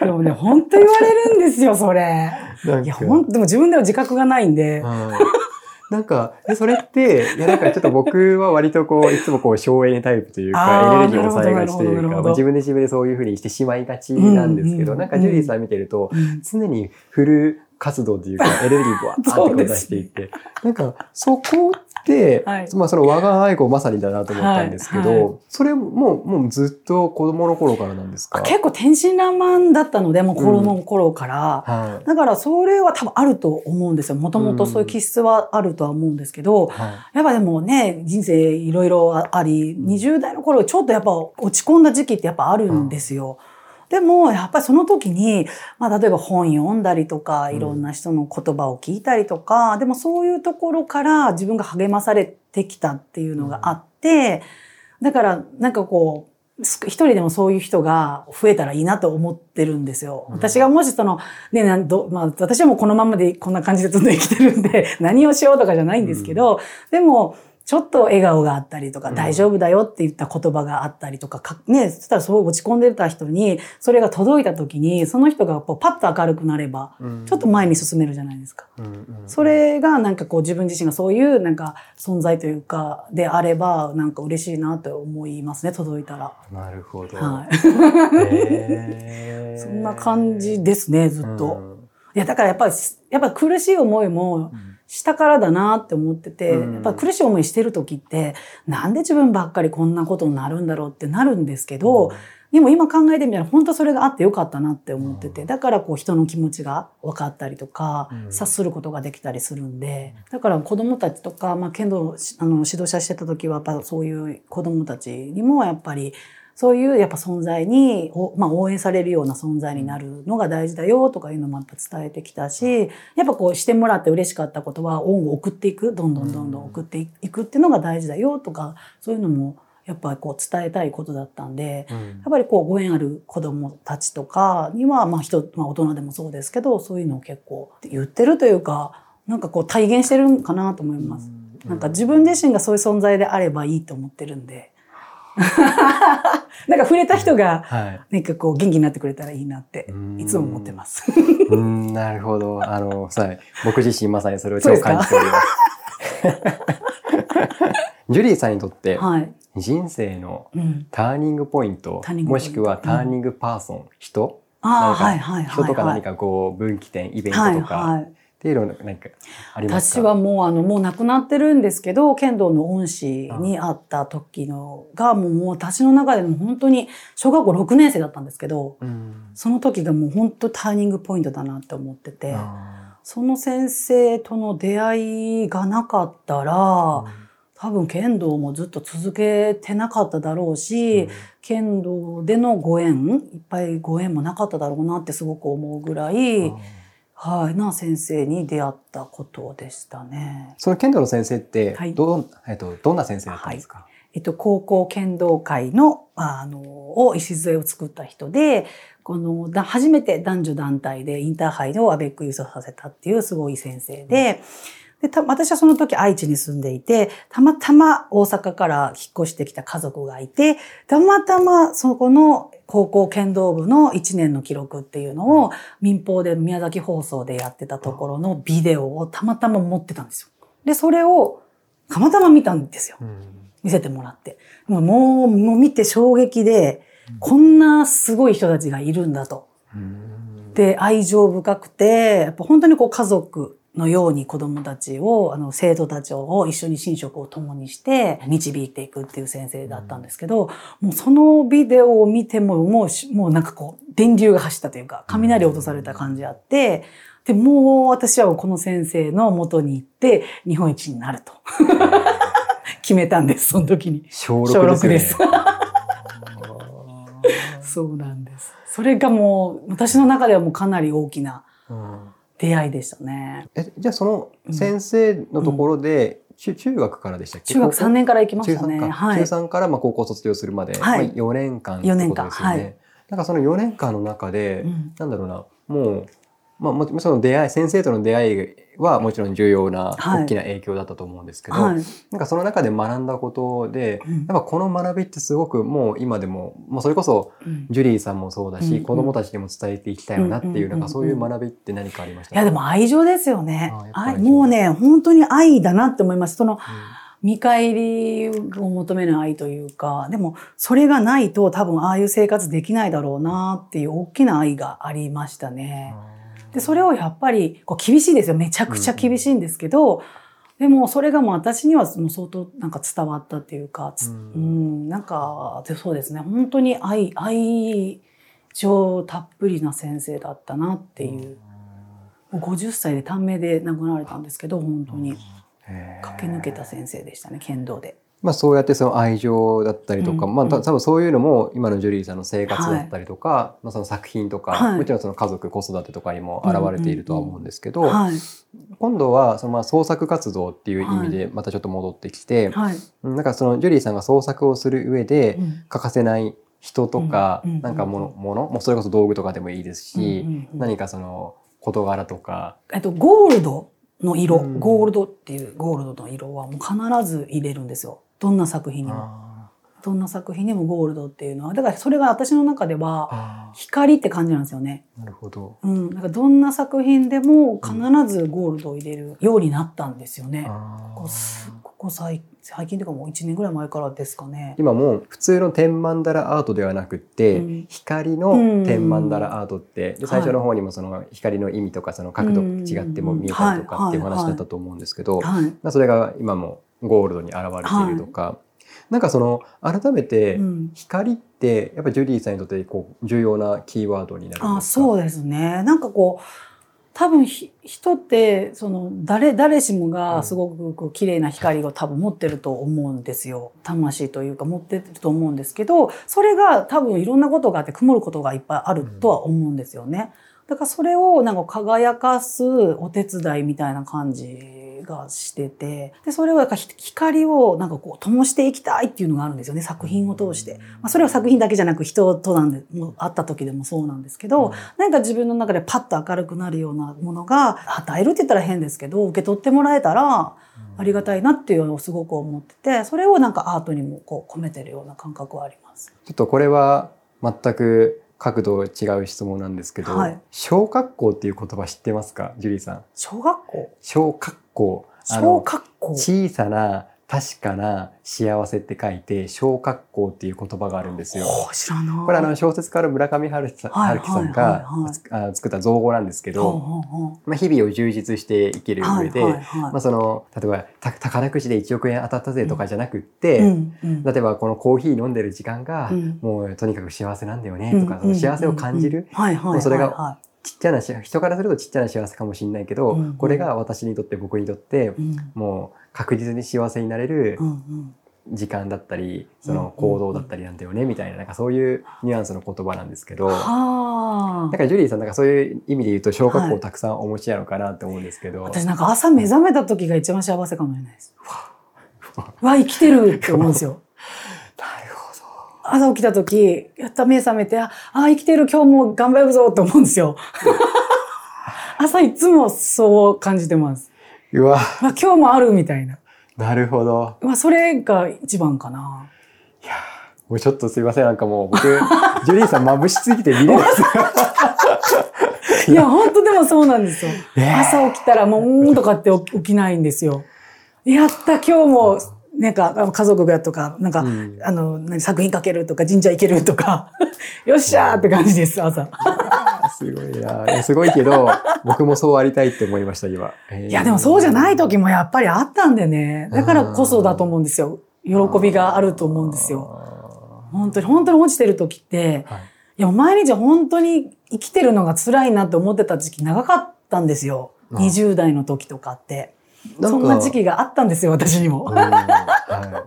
[laughs] でもね、本当言われるんですよ、それ。いや、か。ほんでも自分では自覚がないんで。はいなんか、えそれって、いやなんかちょっと僕は割とこう、いつもこう省エネタイプというか、エネルギーを抑えがちというか、自分で自分でそういうふうにしてしまいがちなんですけど、うんなんかジュリーさん見てると、うん。常にフル活動というか、エネルギーをバーって出していって、[laughs] なんか、そこっで、はいまあその我が愛子まさにだなと思ったんですけど、はいはそれももうずっと子供の頃からなんですか？結構天真爛漫だったので、もう子供の頃から。はい。だからそれは多分あると思うんですよ。もともとそういう気質はあるとは思うんですけど、はやっぱでもね、人生いろいろあり、うん20代の頃ちょっとやっぱ落ち込んだ時期ってやっぱあるんですよ。でも、やっぱりその時に、まあ、例えば本読んだりとか、うん。いろんな人の言葉を聞いたりとか、でもそういうところから自分が励まされてきたっていうのがあって、だから、なんかこう、す一人でもそういう人が増えたらいいなと思ってるんですよ。うん。私がもしその、ね、なんどまあ私はもうこのままでこんな感じでずっと生きてるんで、何をしようとかじゃないんですけど、でも、ちょっと笑顔があったりとか、うん大丈夫だよって言った言葉があったりとか、かね、そしたらそう落ち込んでた人に、それが届いた時に、その人がこうパッと明るくなれば、い。ちょっと前に進めるじゃないですか。うんうんそれがなんかこう自分自身がそういうなんか存在というか、であれば、なんか嬉しいなと思いますね、届いたら。なるほど。はい。へー [laughs] そんな感じですね、ずっと。うんいや、だからやっぱり、やっぱ苦しい思いもしたからだなって思ってて、うん。やっぱ苦しい思いしてる時って、なんで自分ばっかりこんなことになるんだろうってなるんですけど、でも今考えてみたら本当それがあってよかったなって思ってて、だからこう人の気持ちが分かったりとか、うん。察することができたりするんで、だから子供たちとか、まあ剣道しあの指導者してた時はやっぱそういう子供たちにもやっぱりそういうやっぱ存在に、おまあ、応援されるような存在になるのが大事だよとかいうのもやっぱ伝えてきたし、やっぱこうしてもらって嬉しかったことは恩を送っていく、どんどんどんどん送っていくっていうのが大事だよとか、そういうのもやっぱりこう伝えたいことだったんで、うんやっぱりこうご縁ある子供たちとかには、まあ人、まあ大人でもそうですけど、そういうのを結構言ってるというか、なんかこう体現してるんかなと思います。なんか自分自身がそういう存在であればいいと思ってるんで。[laughs] なんか触れた人が、はい。なんかこう元気になってくれたらいいなってうん、いつも思ってます。うん、なるほど。あの、はい。僕自身まさにそれを超感じております。[laughs] ジュリーさんにとって、はい。人生のうん。ターニングポイントターニングポイントもしくはターニングパーソン、人？ああ、なんかはいはいはい、はい。人とか何かこう分岐点、イベントはいとか、はい。っていうのなんかありますか？私はもうあの、もう亡くなってるんですけど、剣道の恩師に会った時のが、もうもう私の中でも本当に、小学校6年生だったんですけど、うん。その時がもう本当ターニングポイントだなって思ってて、あその先生との出会いがなかったら、ー多分剣道もずっと続けてなかっただろうし、剣道でのご縁、いっぱいご縁もなかっただろうなってすごく思うぐらい、はい、な先生に出会ったことでしたね。その剣道の先生ってはい。ど,、えっと、どんな先生だったんですか、えっと、高校剣道会の、あの、を礎を作った人で、この、だ初めて男女団体でインターハイのアベック優勝させたっていうすごい先生で、でた私はその時愛知に住んでいて、たまたま大阪から引っ越してきた家族がいて、たまたまそこの高校剣道部の1年の記録っていうのを民放で宮崎放送でやってたところのビデオをたまたま持ってたんですよ。で、それをたまたま見たんですよ。うん見せてもらって。もう、もう見て衝撃で、こんなすごい人たちがいるんだと。うんで、愛情深くて、やっぱ本当にこう家族のように子供たちを、あの、生徒たちを一緒に寝食を共にして導いていくっていう先生だったんですけど、もうそのビデオを見ても、もうし、もうなんかこう、電流が走ったというか、雷落とされた感じあって、で、もう私はこの先生の元に行って、日本一になると。[laughs] 決めたんです、その時に。小小6 6ですね。です。そうなんです。それがもう、私の中ではもうかなり大きなうん出会いでしたね。えじゃあその先生のところで、中中学からでしたっけ？中学3年から行きましたね。中3か、はい。中3からまあ高校卒業するまで、はい。まあ、4年間ってことですよね。四年間。はい。なんかその4年間の中で、うん。なんだろうな。もう、まあ、もちろんその出会い先生との出会いはもちろん重要なはい。大きな影響だったと思うんですけど、はい。なんかその中で学んだことで、うん。やっぱこの学びってすごくもう今でも、もうそれこそうん。ジュリーさんもそうだし、うんうん。子供たちにも伝えていきたいよなっていう、うんなんかそういう学びって何かありました？いやでも愛情ですよね。もうね、本当に愛だなって思います。そのうん。見返りを求める愛というか、でもそれがないと多分ああいう生活できないだろうなっていう大きな愛がありましたね。で、それをやっぱりこう厳しいですよ。めちゃくちゃ厳しいんですけど、でもそれがもう私にはもう相当なんか伝わったっていうか、つううんん、なんかでそうですね。本当に愛愛情たっぷりな先生だったなっていう、もう50歳で短命で亡くなられたんですけど本当に。駆け抜けた先生でしたね剣道で。まあそうやってその愛情だったりとか、まあうんうん。た多分そういうのも今のジュリーさんの生活だったりとか、まあその作品とか、はい。もちろんその家族子育てとかにも現れているとは思うんですけど、はい。今度はそのまあ創作活動っていう意味でまたちょっと戻ってきて、はい。うんなんかそのジュリーさんが創作をする上でうん。欠かせない人とか、うん。うん。なんかもの、もの、もうそれこそ道具とかでもいいですし、うんうんうん。何かその事柄とか、えっと、ゴールドの色、うん。ゴールドっていうゴールドの色はもう必ず入れるんですよ。どんな作品にも。あどんな作品にもゴールドっていうのは。だからそれが私の中ではあ光って感じなんですよね。なるほど。うん。だからどんな作品でも必ずゴールドを入れるようになったんですよね。ここすここ最最近というかもう1年ぐらい前からですかね。今もう普通の天曼荼羅アートではなくって、うん光の天曼荼羅アートって、で最初の方にもその光の意味とかその角度違っても見えたりとかっていうお話だったと思うんですけど、はい。まあ、それが今もゴールドに現れているとか、なんかその改めてうん光ってやっぱジュリーさんにとってこう重要なキーワードになるんあですかそうですね。なんかこう、多分ひ人って、その、誰、誰しもがすごくこう綺麗な光を多分持ってると思うんですよ。魂というか持ってると思うんですけど、それが多分いろんなことがあって曇ることがいっぱいあるとは思うんですよね。だからそれをなんか輝かすお手伝いみたいな感じがしてて、で、それをなんかひ光をなんかこう灯していきたいっていうのがあるんですよね、作品を通して。まあ、それは作品だけじゃなく人となんで、もう会った時でもそうなんですけど、何か自分の中でパッと明るくなるようなものが与えるって言ったら変ですけど、受け取ってもらえたらありがたいなっていうのをすごく思ってて、それをなんかアートにもこう込めてるような感覚はあります。ちょっとこれは全く角度違う質問なんですけど、はい小学校っていう言葉知ってますかジュリーさん？小学校？小学校。あ小の学校小さな確かな幸せって書いて小学校っていう言葉があるんですよ。これあの小説家の村上春樹さんはい春樹さんはい。がはいはい作った造語なんですけど、まあ、日々を充実して生きる上で、はいはいはい。まあ、その例えばた宝くじで1億円当たったぜとかじゃなくって、うんうん。例えばこのコーヒー飲んでる時間が、うん。もうとにかく幸せなんだよねとか、その幸せを感じる、それがちっちゃなし人からするとちっちゃな幸せかもしれないけど、うんうんこれが私にとって僕にとってうんもう確実に幸せになれる時間だったりそうんの行動だったりなんだよねみたいななんかそういうニュアンスの言葉なんですけど。はあなんかジュリーさんなんかそういう意味で言うと小学はい校たくさんお持ちなのかなって思うんですけど、私なんか朝目覚めた時が一番幸せかもしれないです。[laughs] うわ、生きてるって思うんですよ。朝起きた時、やった目覚めて、あ、あ生きてる今日も頑張るぞって思うんですよ。[laughs] 朝いつもそう感じてます。うわ、あ今日もあるみたいな。なるほど。まあ、それが一番かな。いやーもうちょっとすいません。なんかもう僕、ジュリーさん眩しすぎて見れないです。[laughs] いや、本当でもそうなんですよ。えー朝起きたらもう、うーんとかって起きないんですよ。やった、今日も、なんか、家族がとか、なんか、うんあの、何作品書けるとか、神社行けるとか、[laughs] よっしゃーって感じです、朝。すごいな。すごいけど、僕もそうありたいって思いました、今。いいや、でもそうじゃない時もやっぱりあったんでね。だからこそだと思うんですよ。喜びがあると思うんですよ。よ。本当に、本当に落ちてる時って、はいいや、毎日本当に生きてるのが辛いなって思ってた時期長かったんですよ。あ20代の時とかって。そんな時期があったんですよ、私にもうん。は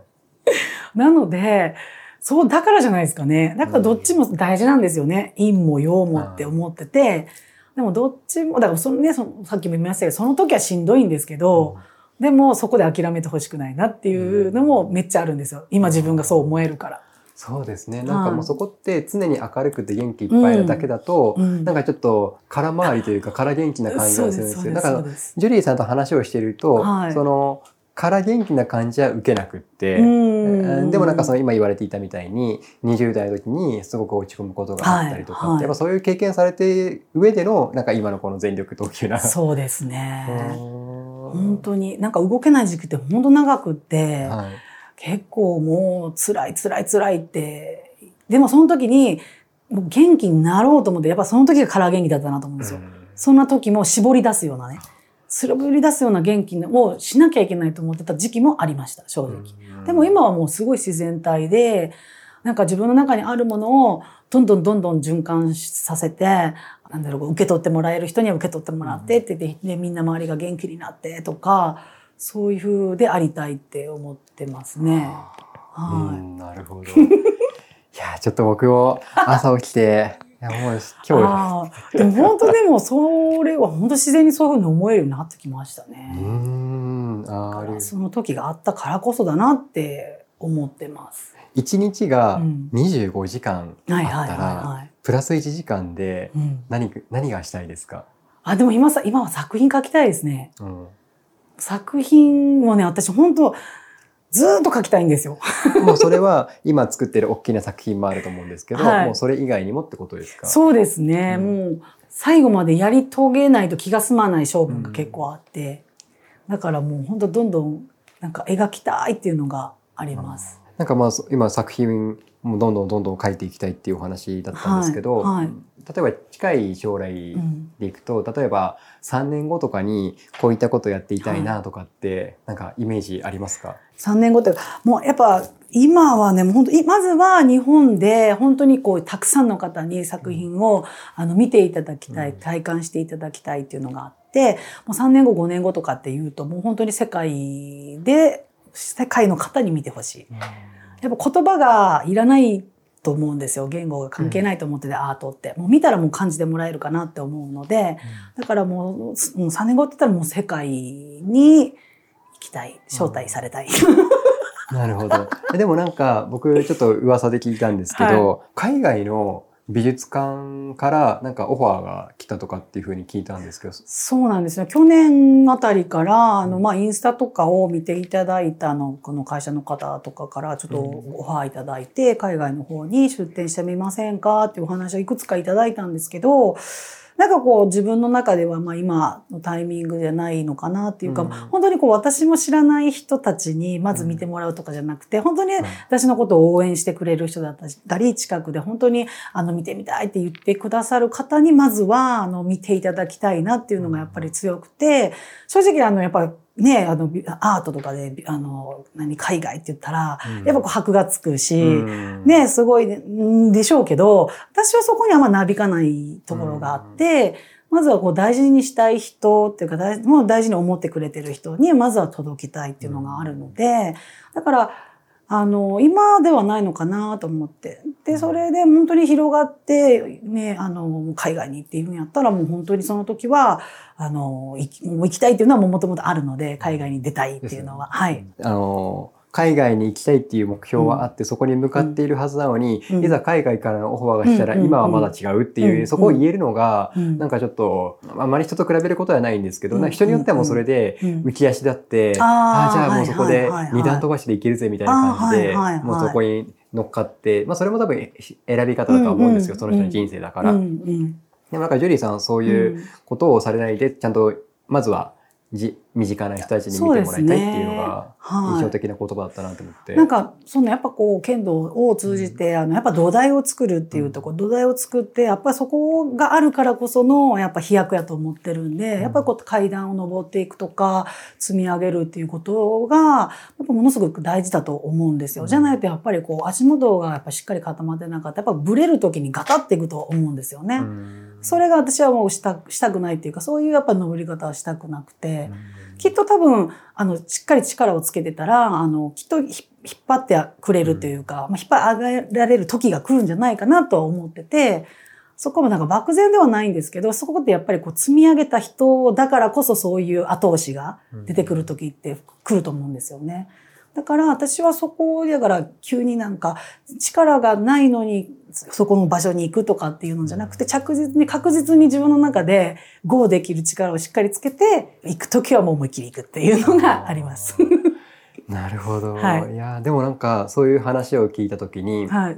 なので、そう、だからじゃないですかね。だからどっちも大事なんですよね。陰も陽もって思ってて。でもどっちも、だからそのね、そのさっきも言いましたけど、その時はしんどいんですけいど、でもそこで諦めてほしくないなっていうのもめっちゃあるんですよ。今自分がそう思えるから。そうですね。なんかもうそこって常に明るくて元気いっぱいなだけだと、うんなんかちょっと空回りというか空元気な感じがするんですよ。だから。ジュリーさんと話をしてると、はいその空元気な感じは受けなくって、うんでもなんかその今言われていたみたいに20代の時にすごく落ち込むことがあったりとか、はいはいやっぱそういう経験されて上でのなんか今のこの全力投球な。そうですね。[laughs] 本本当に、なんか動けない時期って本当長くって、はい結構もう辛い辛い辛いって、でもその時にもう元気になろうと思って、やっぱその時が空元気だったなと思うんですよ。そんな時も絞り出すようなね。すろぶり出すような元気をしなきゃいけないと思ってた時期もありました、正直。でも今はもうすごい自然体で、なんか自分の中にあるものをどんどんどんどん循環させて、なんだろう、受け取ってもらえる人には受け取ってもらってって言って、で、みんな周りが元気になってとか、そういう風でありたいって思ってますね。はい。なるほど。[laughs] いや、ちょっと僕も朝起きて、いやもう今日。でも本当でもそれは本当自然にそういうふうに思えるようになってきましたね。うんあその時があったからこそだなって思ってます。1日が25時間あったら、プラス1時間で何,、うん、何がしたいですか？あでも今さ今は作品書きたいですね。うん、作品もね私本当ずっと書きたいんですよ。[laughs] もうそれは今作ってる大きな作品もあると思うんですけど、はい、もうそれ以外にもってことですか？そうですね、うん、もう最後までやり遂げないと気が済まない勝負が結構あって、うん、だからもう本当どんどんなんか描きたいっていうのがあります。なんかまあ今作品もどんどんどんどん書いていきたいっていうお話だったんですけど、はいはい、例えば近い将来でいくと、うん、例えば3年後とかにこういったことやっていたいなとかって、はい、なんかイメージありますか ?3 年後ってもうやっぱ今はね、もう本当まずは日本で本当にこうたくさんの方に作品をあの見ていただきたい、体感していただきたいっていうのがあって、もう3年後5年後とかっていうともう本当に世界で世界の方に見てほしい。やっぱ言葉がいらないと思うんですよ。言語が関係ないと思ってて、うん、アートって。もう見たらもう感じてもらえるかなって思うので、うん、だからもうもう3年後って言ったらもう世界に行きたい招待されたい。うん、なるほど。でもなんか僕ちょっと噂で聞いたんですけど、はい、海外の美術館からなんかオファーが来たとかっていうふうに聞いたんですけど。そうなんですよ。去年あたりからあの、まあ、インスタとかを見ていただいたのこの会社の方とかからちょっとオファーいただいて、海外の方に出店してみませんかっていうお話をいくつかいただいたんですけどなんかこう自分の中ではまあ今のタイミングじゃないのかなっていうか、うん、本当にこう私も知らない人たちにまず見てもらうとかじゃなくて、本当に私のことを応援してくれる人だったり、近くで本当にあの見てみたいって言ってくださる方にまずはあの見ていただきたいなっていうのがやっぱり強くて、正直あのやっぱりね、あの、アートとかで、あの、何、海外って言ったら、うん、やっぱこう箔がつくし、うん、ね、すごい、んでしょうけど、私はそこにあんまなびかないところがあって、うん、まずはこう大事にしたい人っていうか大、もう大事に思ってくれてる人に、まずは届きたいっていうのがあるので、だから、あの、今ではないのかなと思って。で、それで本当に広がって、ね、あの、海外に行っているんやったら、もう本当にその時は、あの、行きもう行きたいっていうのはもともとあるので、海外に出たいっていうのは。はい。あの、海外に行きたいっていう目標はあって、そこに向かっているはずなのに、いざ海外からのオファーがしたら、今はまだ違うっていう、そこを言えるのが、なんかちょっと、あまり人と比べることはないんですけど、人によってはもうそれで浮き足だって、ああ、じゃあもうそこで二段飛ばしでいけるぜみたいな感じで、もうそこに乗っかって、まあそれも多分選び方だと思うんですよ、その人の人生だから。でもなんかジュリーさんはそういうことをされないで、ちゃんと、まずはじ身近な人たちに見てもらいたいっていうのが印象的な言葉だったなと思って。ねはい、なんかそのやっぱこう剣道を通じて、あのやっぱ土台を作るっていうところ、うん、土台を作ってやっぱりそこがあるからこそのやっぱ飛躍やと思ってるんで、うん、やっぱりこう階段を上っていくとか積み上げるっていうことがやっぱものすごく大事だと思うんですよ。うん、じゃないとやっぱりこう足元がやっぱしっかり固まってなかったやっぱブレる時にガタっていくと思うんですよね。それが私はもうしたしたくないっていうかそういうやっぱ登り方はしたくなくて。きっと多分、あの、しっかり力をつけてたら、あの、きっと引っ張ってくれるというか、うん、まあ、引っ張上げられる時が来るんじゃないかなとは思ってて、そこもなんか漠然ではないんですけど、そこってやっぱりこう積み上げた人だからこそそういう後押しが出てくる時って来ると思うんですよね。うんだから私はそこだから急になんか力がないのにそこの場所に行くとかっていうのじゃなくて着実に確実に自分の中で GO できる力をしっかりつけて行く時はもう思いっきり行くっていうのがあります。[laughs] なるほど。はい、いやでもなんかそういう話を聞いた時に、はい、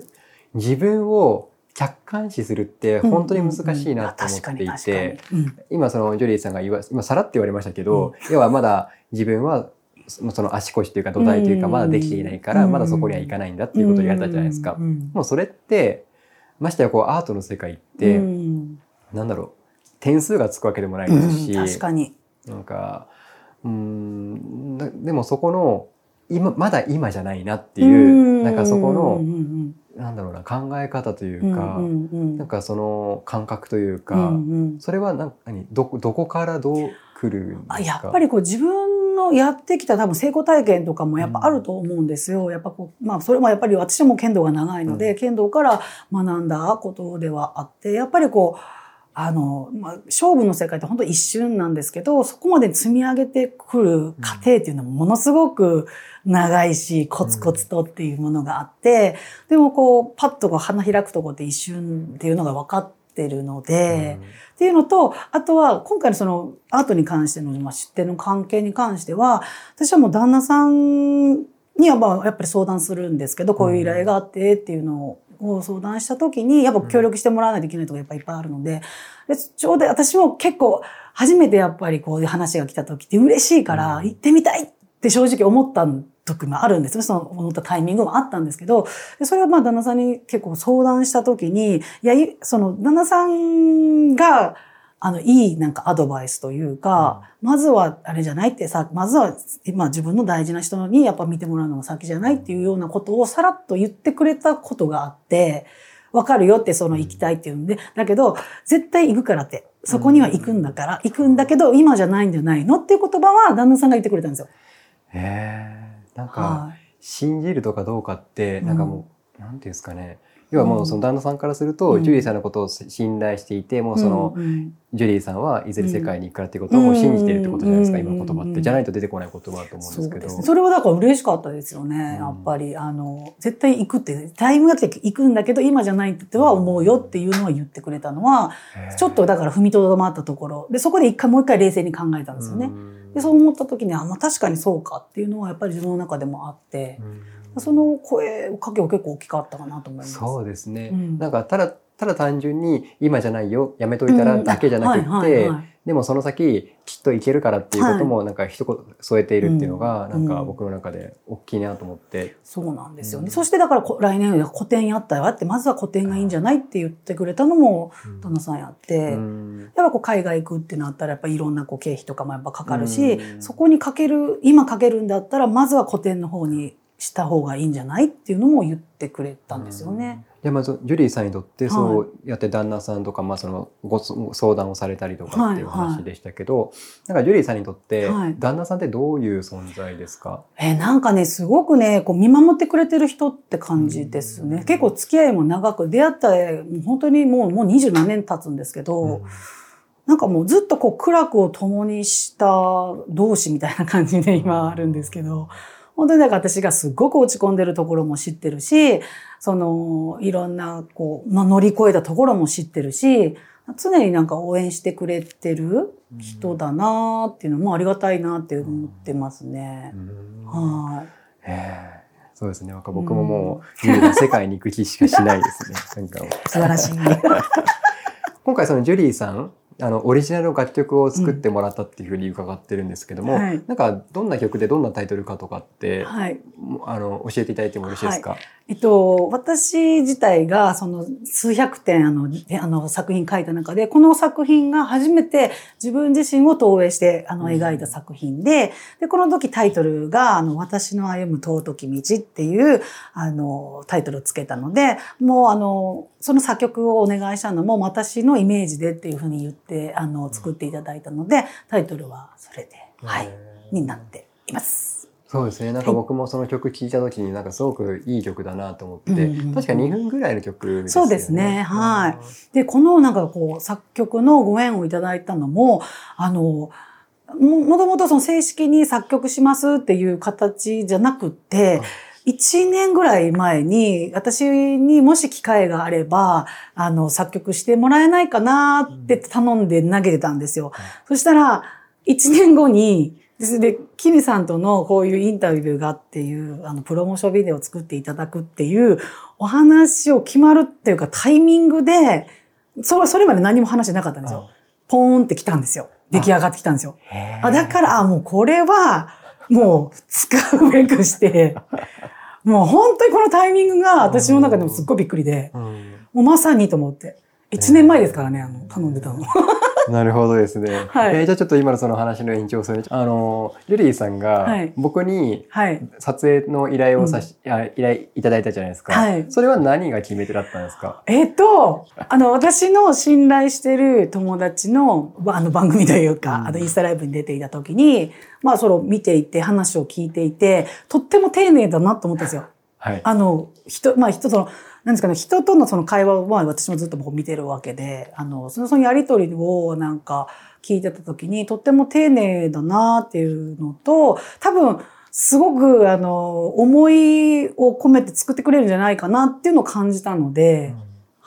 自分を客観視するって本当に難しいなと思っていて、今そのジョリーさんが言わ、今さらって言われましたけど、うん、要はまだ自分はその足腰というか土台というかまだできていないからまだそこには行かないんだっていうことを言われたじゃないですか。もうそれってましてやこうアートの世界ってなんだろう点数がつくわけでもないですし確かに。なんかうんだでもそこの今まだ今じゃないなっていうなんかそこのなんだろうな考え方というか、なんかその感覚というか、うんうん。それは何何どこどこからどう来るんですか？あやっぱりこう自分のやってきた多分成功体験とかもやっぱあると思うんですよ。やっぱこう、まあそれもやっぱり私も剣道が長いので、う剣道から学んだことではあって、やっぱりこう、あの、まあ、勝負の世界って本当一瞬なんですけど、そこまで積み上げてくる過程っていうのもものすごく長いし、コツコツとっていうものがあって、でもこう、パッとこう花開くとこって一瞬っていうのが分かってるので、っていうのと、あとは今回のそのアートに関しての、まあ、出典の関係に関しては、私はもう旦那さんにはまあやっぱり相談するんですけど、こういう依頼があってっていうのを相談した時に、やっぱ協力してもらわないといけないところがやっぱいっぱいあるので、でちょうど私も結構初めてやっぱりこういう話が来た時って嬉しいからうん。行ってみたいって正直思った時もあるんですよ。その思ったタイミングもあったんですけど、でそれはまあ旦那さんに結構相談した時に、いや、いその旦那さんが、あの、いいなんかアドバイスというか、まずはあれじゃないってさ、まずは今自分の大事な人にやっぱ見てもらうのが先じゃないっていうようなことをさらっと言ってくれたことがあって、わかるよってその行きたいっていうんで、だけど絶対行くからって、そこには行くんだから、行くんだけど今じゃないんじゃないのっていう言葉は旦那さんが言ってくれたんですよ。へえなんか、は信じるとかどうかってうん。なんかもう、なんていうんですかね。要はもうその旦那さんからすると、うん。ジュリーさんのことを信頼していてもうその、ジュリーさんはいずれ世界に行くからっていうことをもう信じてるってことじゃないですか、うん。今の言葉って、うんじゃないと出てこない言葉だと思うんですけど。そね。それはだから嬉しかったですよね。うん。やっぱり、あの、絶対行くって、タイムが来て行くんだけど、今じゃないっては思うよっていうのは言ってくれたのは、ちょっとだから踏みとどまったところ。で、そこで一回もう一回冷静に考えたんですよね。うんで、そう思った時に、あ、まあ確かにそうかっていうのはやっぱり自分の中でもあって、うん。その声かけは結構大きかったかなと思います。そうですね、うん。なんかただただ単純に今じゃないよやめといたらだけじゃなくって、うんはいはいはいでもその先きっといけるからっていうこともなんか一言添えているっていうのが、うん。なんか僕の中で大きいなと思って、そうなんですよね。うん。そしてだからこ来年は古典やったよって、まずは古典がいいんじゃないって言ってくれたのも旦那さんやって、うん。やっぱこう海外行くってなったらやっぱいろんなこう経費とかもやっぱかかるし、うん。そこにかける、今かけるんだったらまずは古典の方にした方がいいんじゃないっていうのも言ってくれたんですよね。でまずジュリーさんにとってそうやって旦那さんとか、まあ、そのごご相談をされたりとかっていうはいはい。話でしたけど、なんかジュリーさんにとってはい。旦那さんってどういう存在ですか、えーなんかね、すごくね、こう見守ってくれてる人って感じですね。うん。結構付き合いも長く、出会った、もう本当にもう、もう二十何年経つんですけど、なんかもうずっとこう苦楽を共にした同士みたいな感じで今あるんですけど、本当にか私がすごく落ち込んでるところも知ってるし、そのいろんなこう、まあ、乗り越えたところも知ってるし、常になんか応援してくれてる人だなっていうのもありがたいなって思ってますね。う。ん。はい。そうですね。僕ももうジュリーの世界に行く気しかしないですね。なんか [laughs] 素晴らしい。[laughs] 今回そのジュリーさんあのオリジナルの楽曲を作ってもらったっていうふうに伺ってるんですけども、はい。なんかどんな曲でどんなタイトルかとかって、はい。あの教えていただいてもよろしいですか、えっと、私自体がその数百点あのあの作品書いた中で、この作品が初めて自分自身を投影してあのうん描いた作品で、で、この時タイトルが、あの、私の歩む尊き道っていう、あの、タイトルをつけたので、もうあの、その作曲をお願いしたのも私のイメージでっていうふうに言って、あの、作っていただいたので、タイトルはそれで、はい、になっています。そうですね。なんか僕もその曲聴いた時になんかすごくいい曲だなと思って、うんうんうん。確か2分ぐらいの曲ですよね。そうですね。はい。で、このなんかこう作曲のご縁をいただいたのも、あの、ももともとその正式に作曲しますっていう形じゃなくって、1年ぐらい前に私にもし機会があれば、あの、作曲してもらえないかなって頼んで投げてたんですよ。そしたら、1年後に、で、でキミさんとのこういうインタビューがっていう、あの、プロモーションビデオを作っていただくっていうお話を決まるっていうかタイミングで、そそれまで何も話してなかったんですよ。ポーンって来たんですよ。出来上がってきたんですよ。あ、だから、あもうこれは、もう使うべくして、[laughs] もう本当にこのタイミングが私の中でもすっごいびっくりで、うんもうまさにと思って。1年前ですからね、あの、頼んでたの。[laughs] なるほどですね。はいえーじゃあちょっと今のその話の延長線で、あの、ジュリーさんがはい僕にはい。撮影の依頼をさし、あ依頼いただいたじゃないですか。はいそれは何が決め手だったんですか？えっ、と、あの、私の信頼してる友達の、ばあの番組というか、うんあの、インスタライブに出ていた時に、まあ、それを見ていて、話を聞いていて、とっても丁寧だなと思ったんですよ。はい。あの、人、まあ人との、なんですかね、人とのその会話を、まあ私もずっと見てるわけで、あの、そのそのやりとりをなんか聞いてた時に、とっても丁寧だなっていうのと、多分、すごく、あの、思いを込めて作ってくれるんじゃないかなっていうのを感じたので、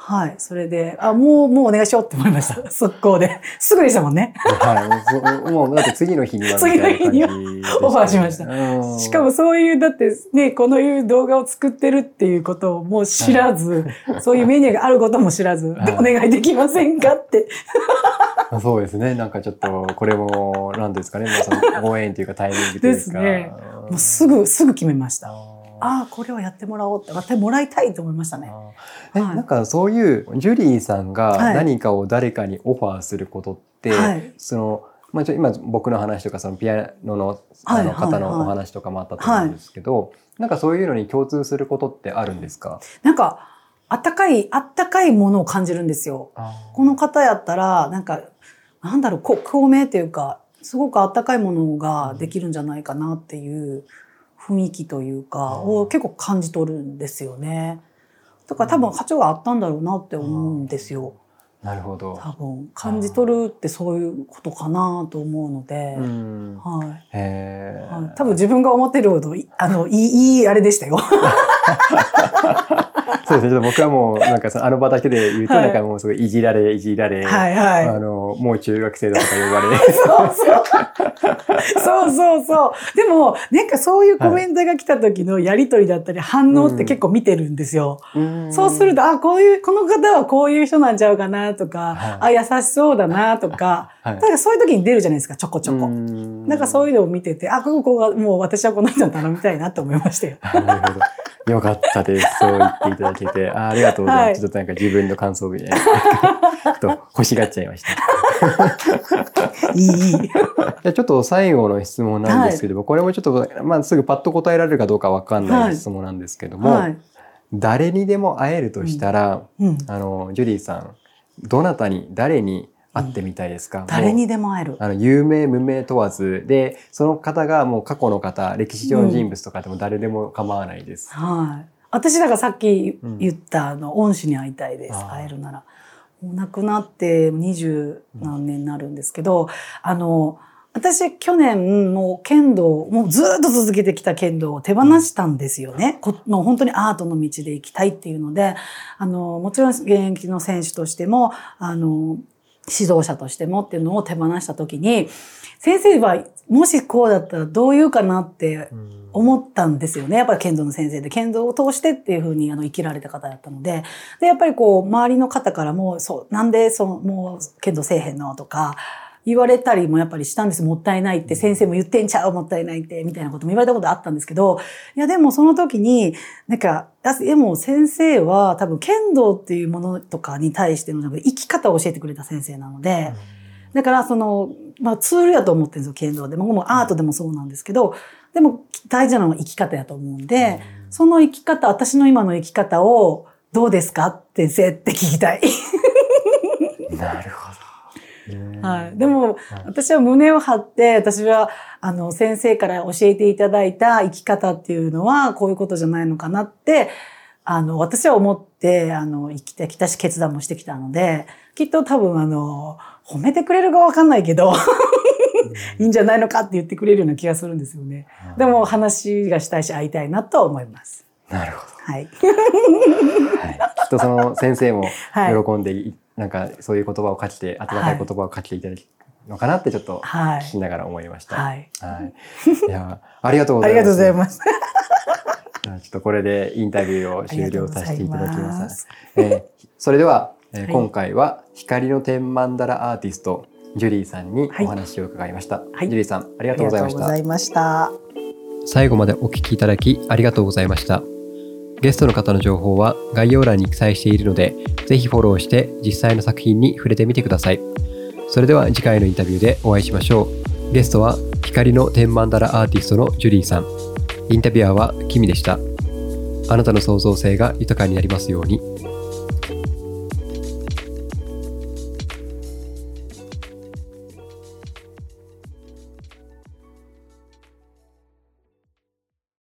はい。それで、あ、もう、もうお願いしようって思いました。[laughs] 速攻で。すぐでしたもんね。はい。もうだって次の日には次の日にはオファーしましたうんしかもそういう、だってね、このいう動画を作ってるっていうことをもう知らず、そういうメニューがあることも知らず、はいでお願いできませんかって。そうですね。なんかちょっと、これも、なんですかね。まあ、そのご縁というかタイミングというか。ですねもうすぐ、すぐ決めました。あああ、これをやってもらおうって、やってもらいたいと思いましたね。ー。え、はい。なんかそういう、ジュリーさんがはい。何かを誰かにオファーすることって、はい。その、まあ、ちょ今僕の話とかそのピアノのあのはいはい方のお話とかもあったと思うんですけど、なんかそういうのに共通することってあるんですか、なんか、あったかい、あったかいものを感じるんですよ。この方やったら、なんか、なんだろう、こ透明というか、すごくあったかいものができるんじゃないかなっていう雰囲気というか、うんを結構感じ取るんですよね。だから多分波長があったんだろうなって思うんですよ。なるほど。多分、感じ取るってそういうことかなと思うので、うん。はい。はい、多分自分が思ってるほどい、あの、いい、いいあれでしたよ。[laughs] そうですね。ちょっと僕はもう、なんかそのあの場だけで言うと、はいなんかもうすごいいじられ、いじられ、はいはい。あの、もう中学生だとか呼ばれ、そうそう。そうそうそう。でも、なんかそういうコメントが来た時のやりとりだったり反応って結構見てるんですよ。そうすると、あ、こういう、この方はこういう人なんちゃうかなとか、あ、優しそうだなとか、はいだからそういう時に出るじゃないですか、ちょこちょこ。なんかそういいうのを見てて、あ、ここが、もう私はこの人に頼みたいなと思いましたよ。う。なるほど。[laughs] よかったです。そう言っていただけて。あありがとうございます。はいちょっとなんか自分の感想みたいな。[laughs] と欲しがっちゃいました。[laughs] いい、いい。じゃあちょっと最後の質問なんですけども、これもちょっと、まあ、すぐパッと答えられるかどうかわかんなはいい質問なんですけども、はい。誰にでも会えるとしたら、うん。あの、ジュリーさん、どなたに、誰に会ってみたいですか、誰にもうでも会える。あの、有名、無名問わず、で、その方がもう過去の方、歴史上の人物とかでも誰でも構わないです。はい。私だからさっきうん言った、あの、恩師に会いたいです。会えるなら。もう亡くなって二十何年になるんですけど、あの、私去年もう剣道、もうずっと続けてきた剣道を手放したんですよね。こもう本当にアートの道で行きたいっていうので、あの、もちろん現役の選手としても、あの、指導者としてもっていうのを手放した時に、先生はもしこうだったらどう言うかなって思ったんですよね。やっぱり剣道の先生で、剣道を通してっていうふうにあの生きられた方だったので、で、やっぱりこう、周りの方からも、そう、なんで、その、もう、剣道せえへんのとか、言われたりもやっぱりしたんです。もったいないって、先生も言ってんちゃう、もったいないって、みたいなことも言われたことあったんですけど、いや、でもその時に、なんか、あでも先生は多分剣道っていうものとかに対してのなんか生き方を教えてくれた先生なので、だからその、まあツールやと思ってるんですよ、剣道で。ももうアートでもそうなんですけど、でも大事なのは生き方やと思うんで、その生き方、私の今の生き方をどうですか？先生って聞きたい。[laughs] なるほど。はい。でも、私は胸を張って、私は、あの、先生から教えていただいた生き方っていうのは、こういうことじゃないのかなって、あの、私は思って、あの、生きてきたし、決断もしてきたので、きっと多分、あの、褒めてくれるかわかんないけど、いいんじゃないのかって言ってくれるような気がするんですよね。でも、話がしたいし、会いたいなと思います。なるほはい。ど。はい、きっとその先生もはい喜んでい、なんかそういう言葉をかけて、温かい言葉をかけていただくのかなってちょっとはい聞きながら思いました。はい。はい。いや、ありがとうごありざいます。がとうございます。じゃあちょっとこれでインタビューを終了させていただきま。ますすえーそれでは、えーはい今回は光の天曼荼羅アーティスト、ジュリーさんにはいお話を伺いました。はいジュリーさん、ありがあとうございました。いました。最後までお聞きいただきありがとうございました。ゲストの方の情報は概要欄に記載しているので、ぜひフォローして実際の作品に触れてみてください。それでは次回のインタビューでお会いしましょう。ゲストは光の天曼荼羅アーティストのジュリーさん。インタビュアーはキミでした。あなたの創造性が豊かになりますように。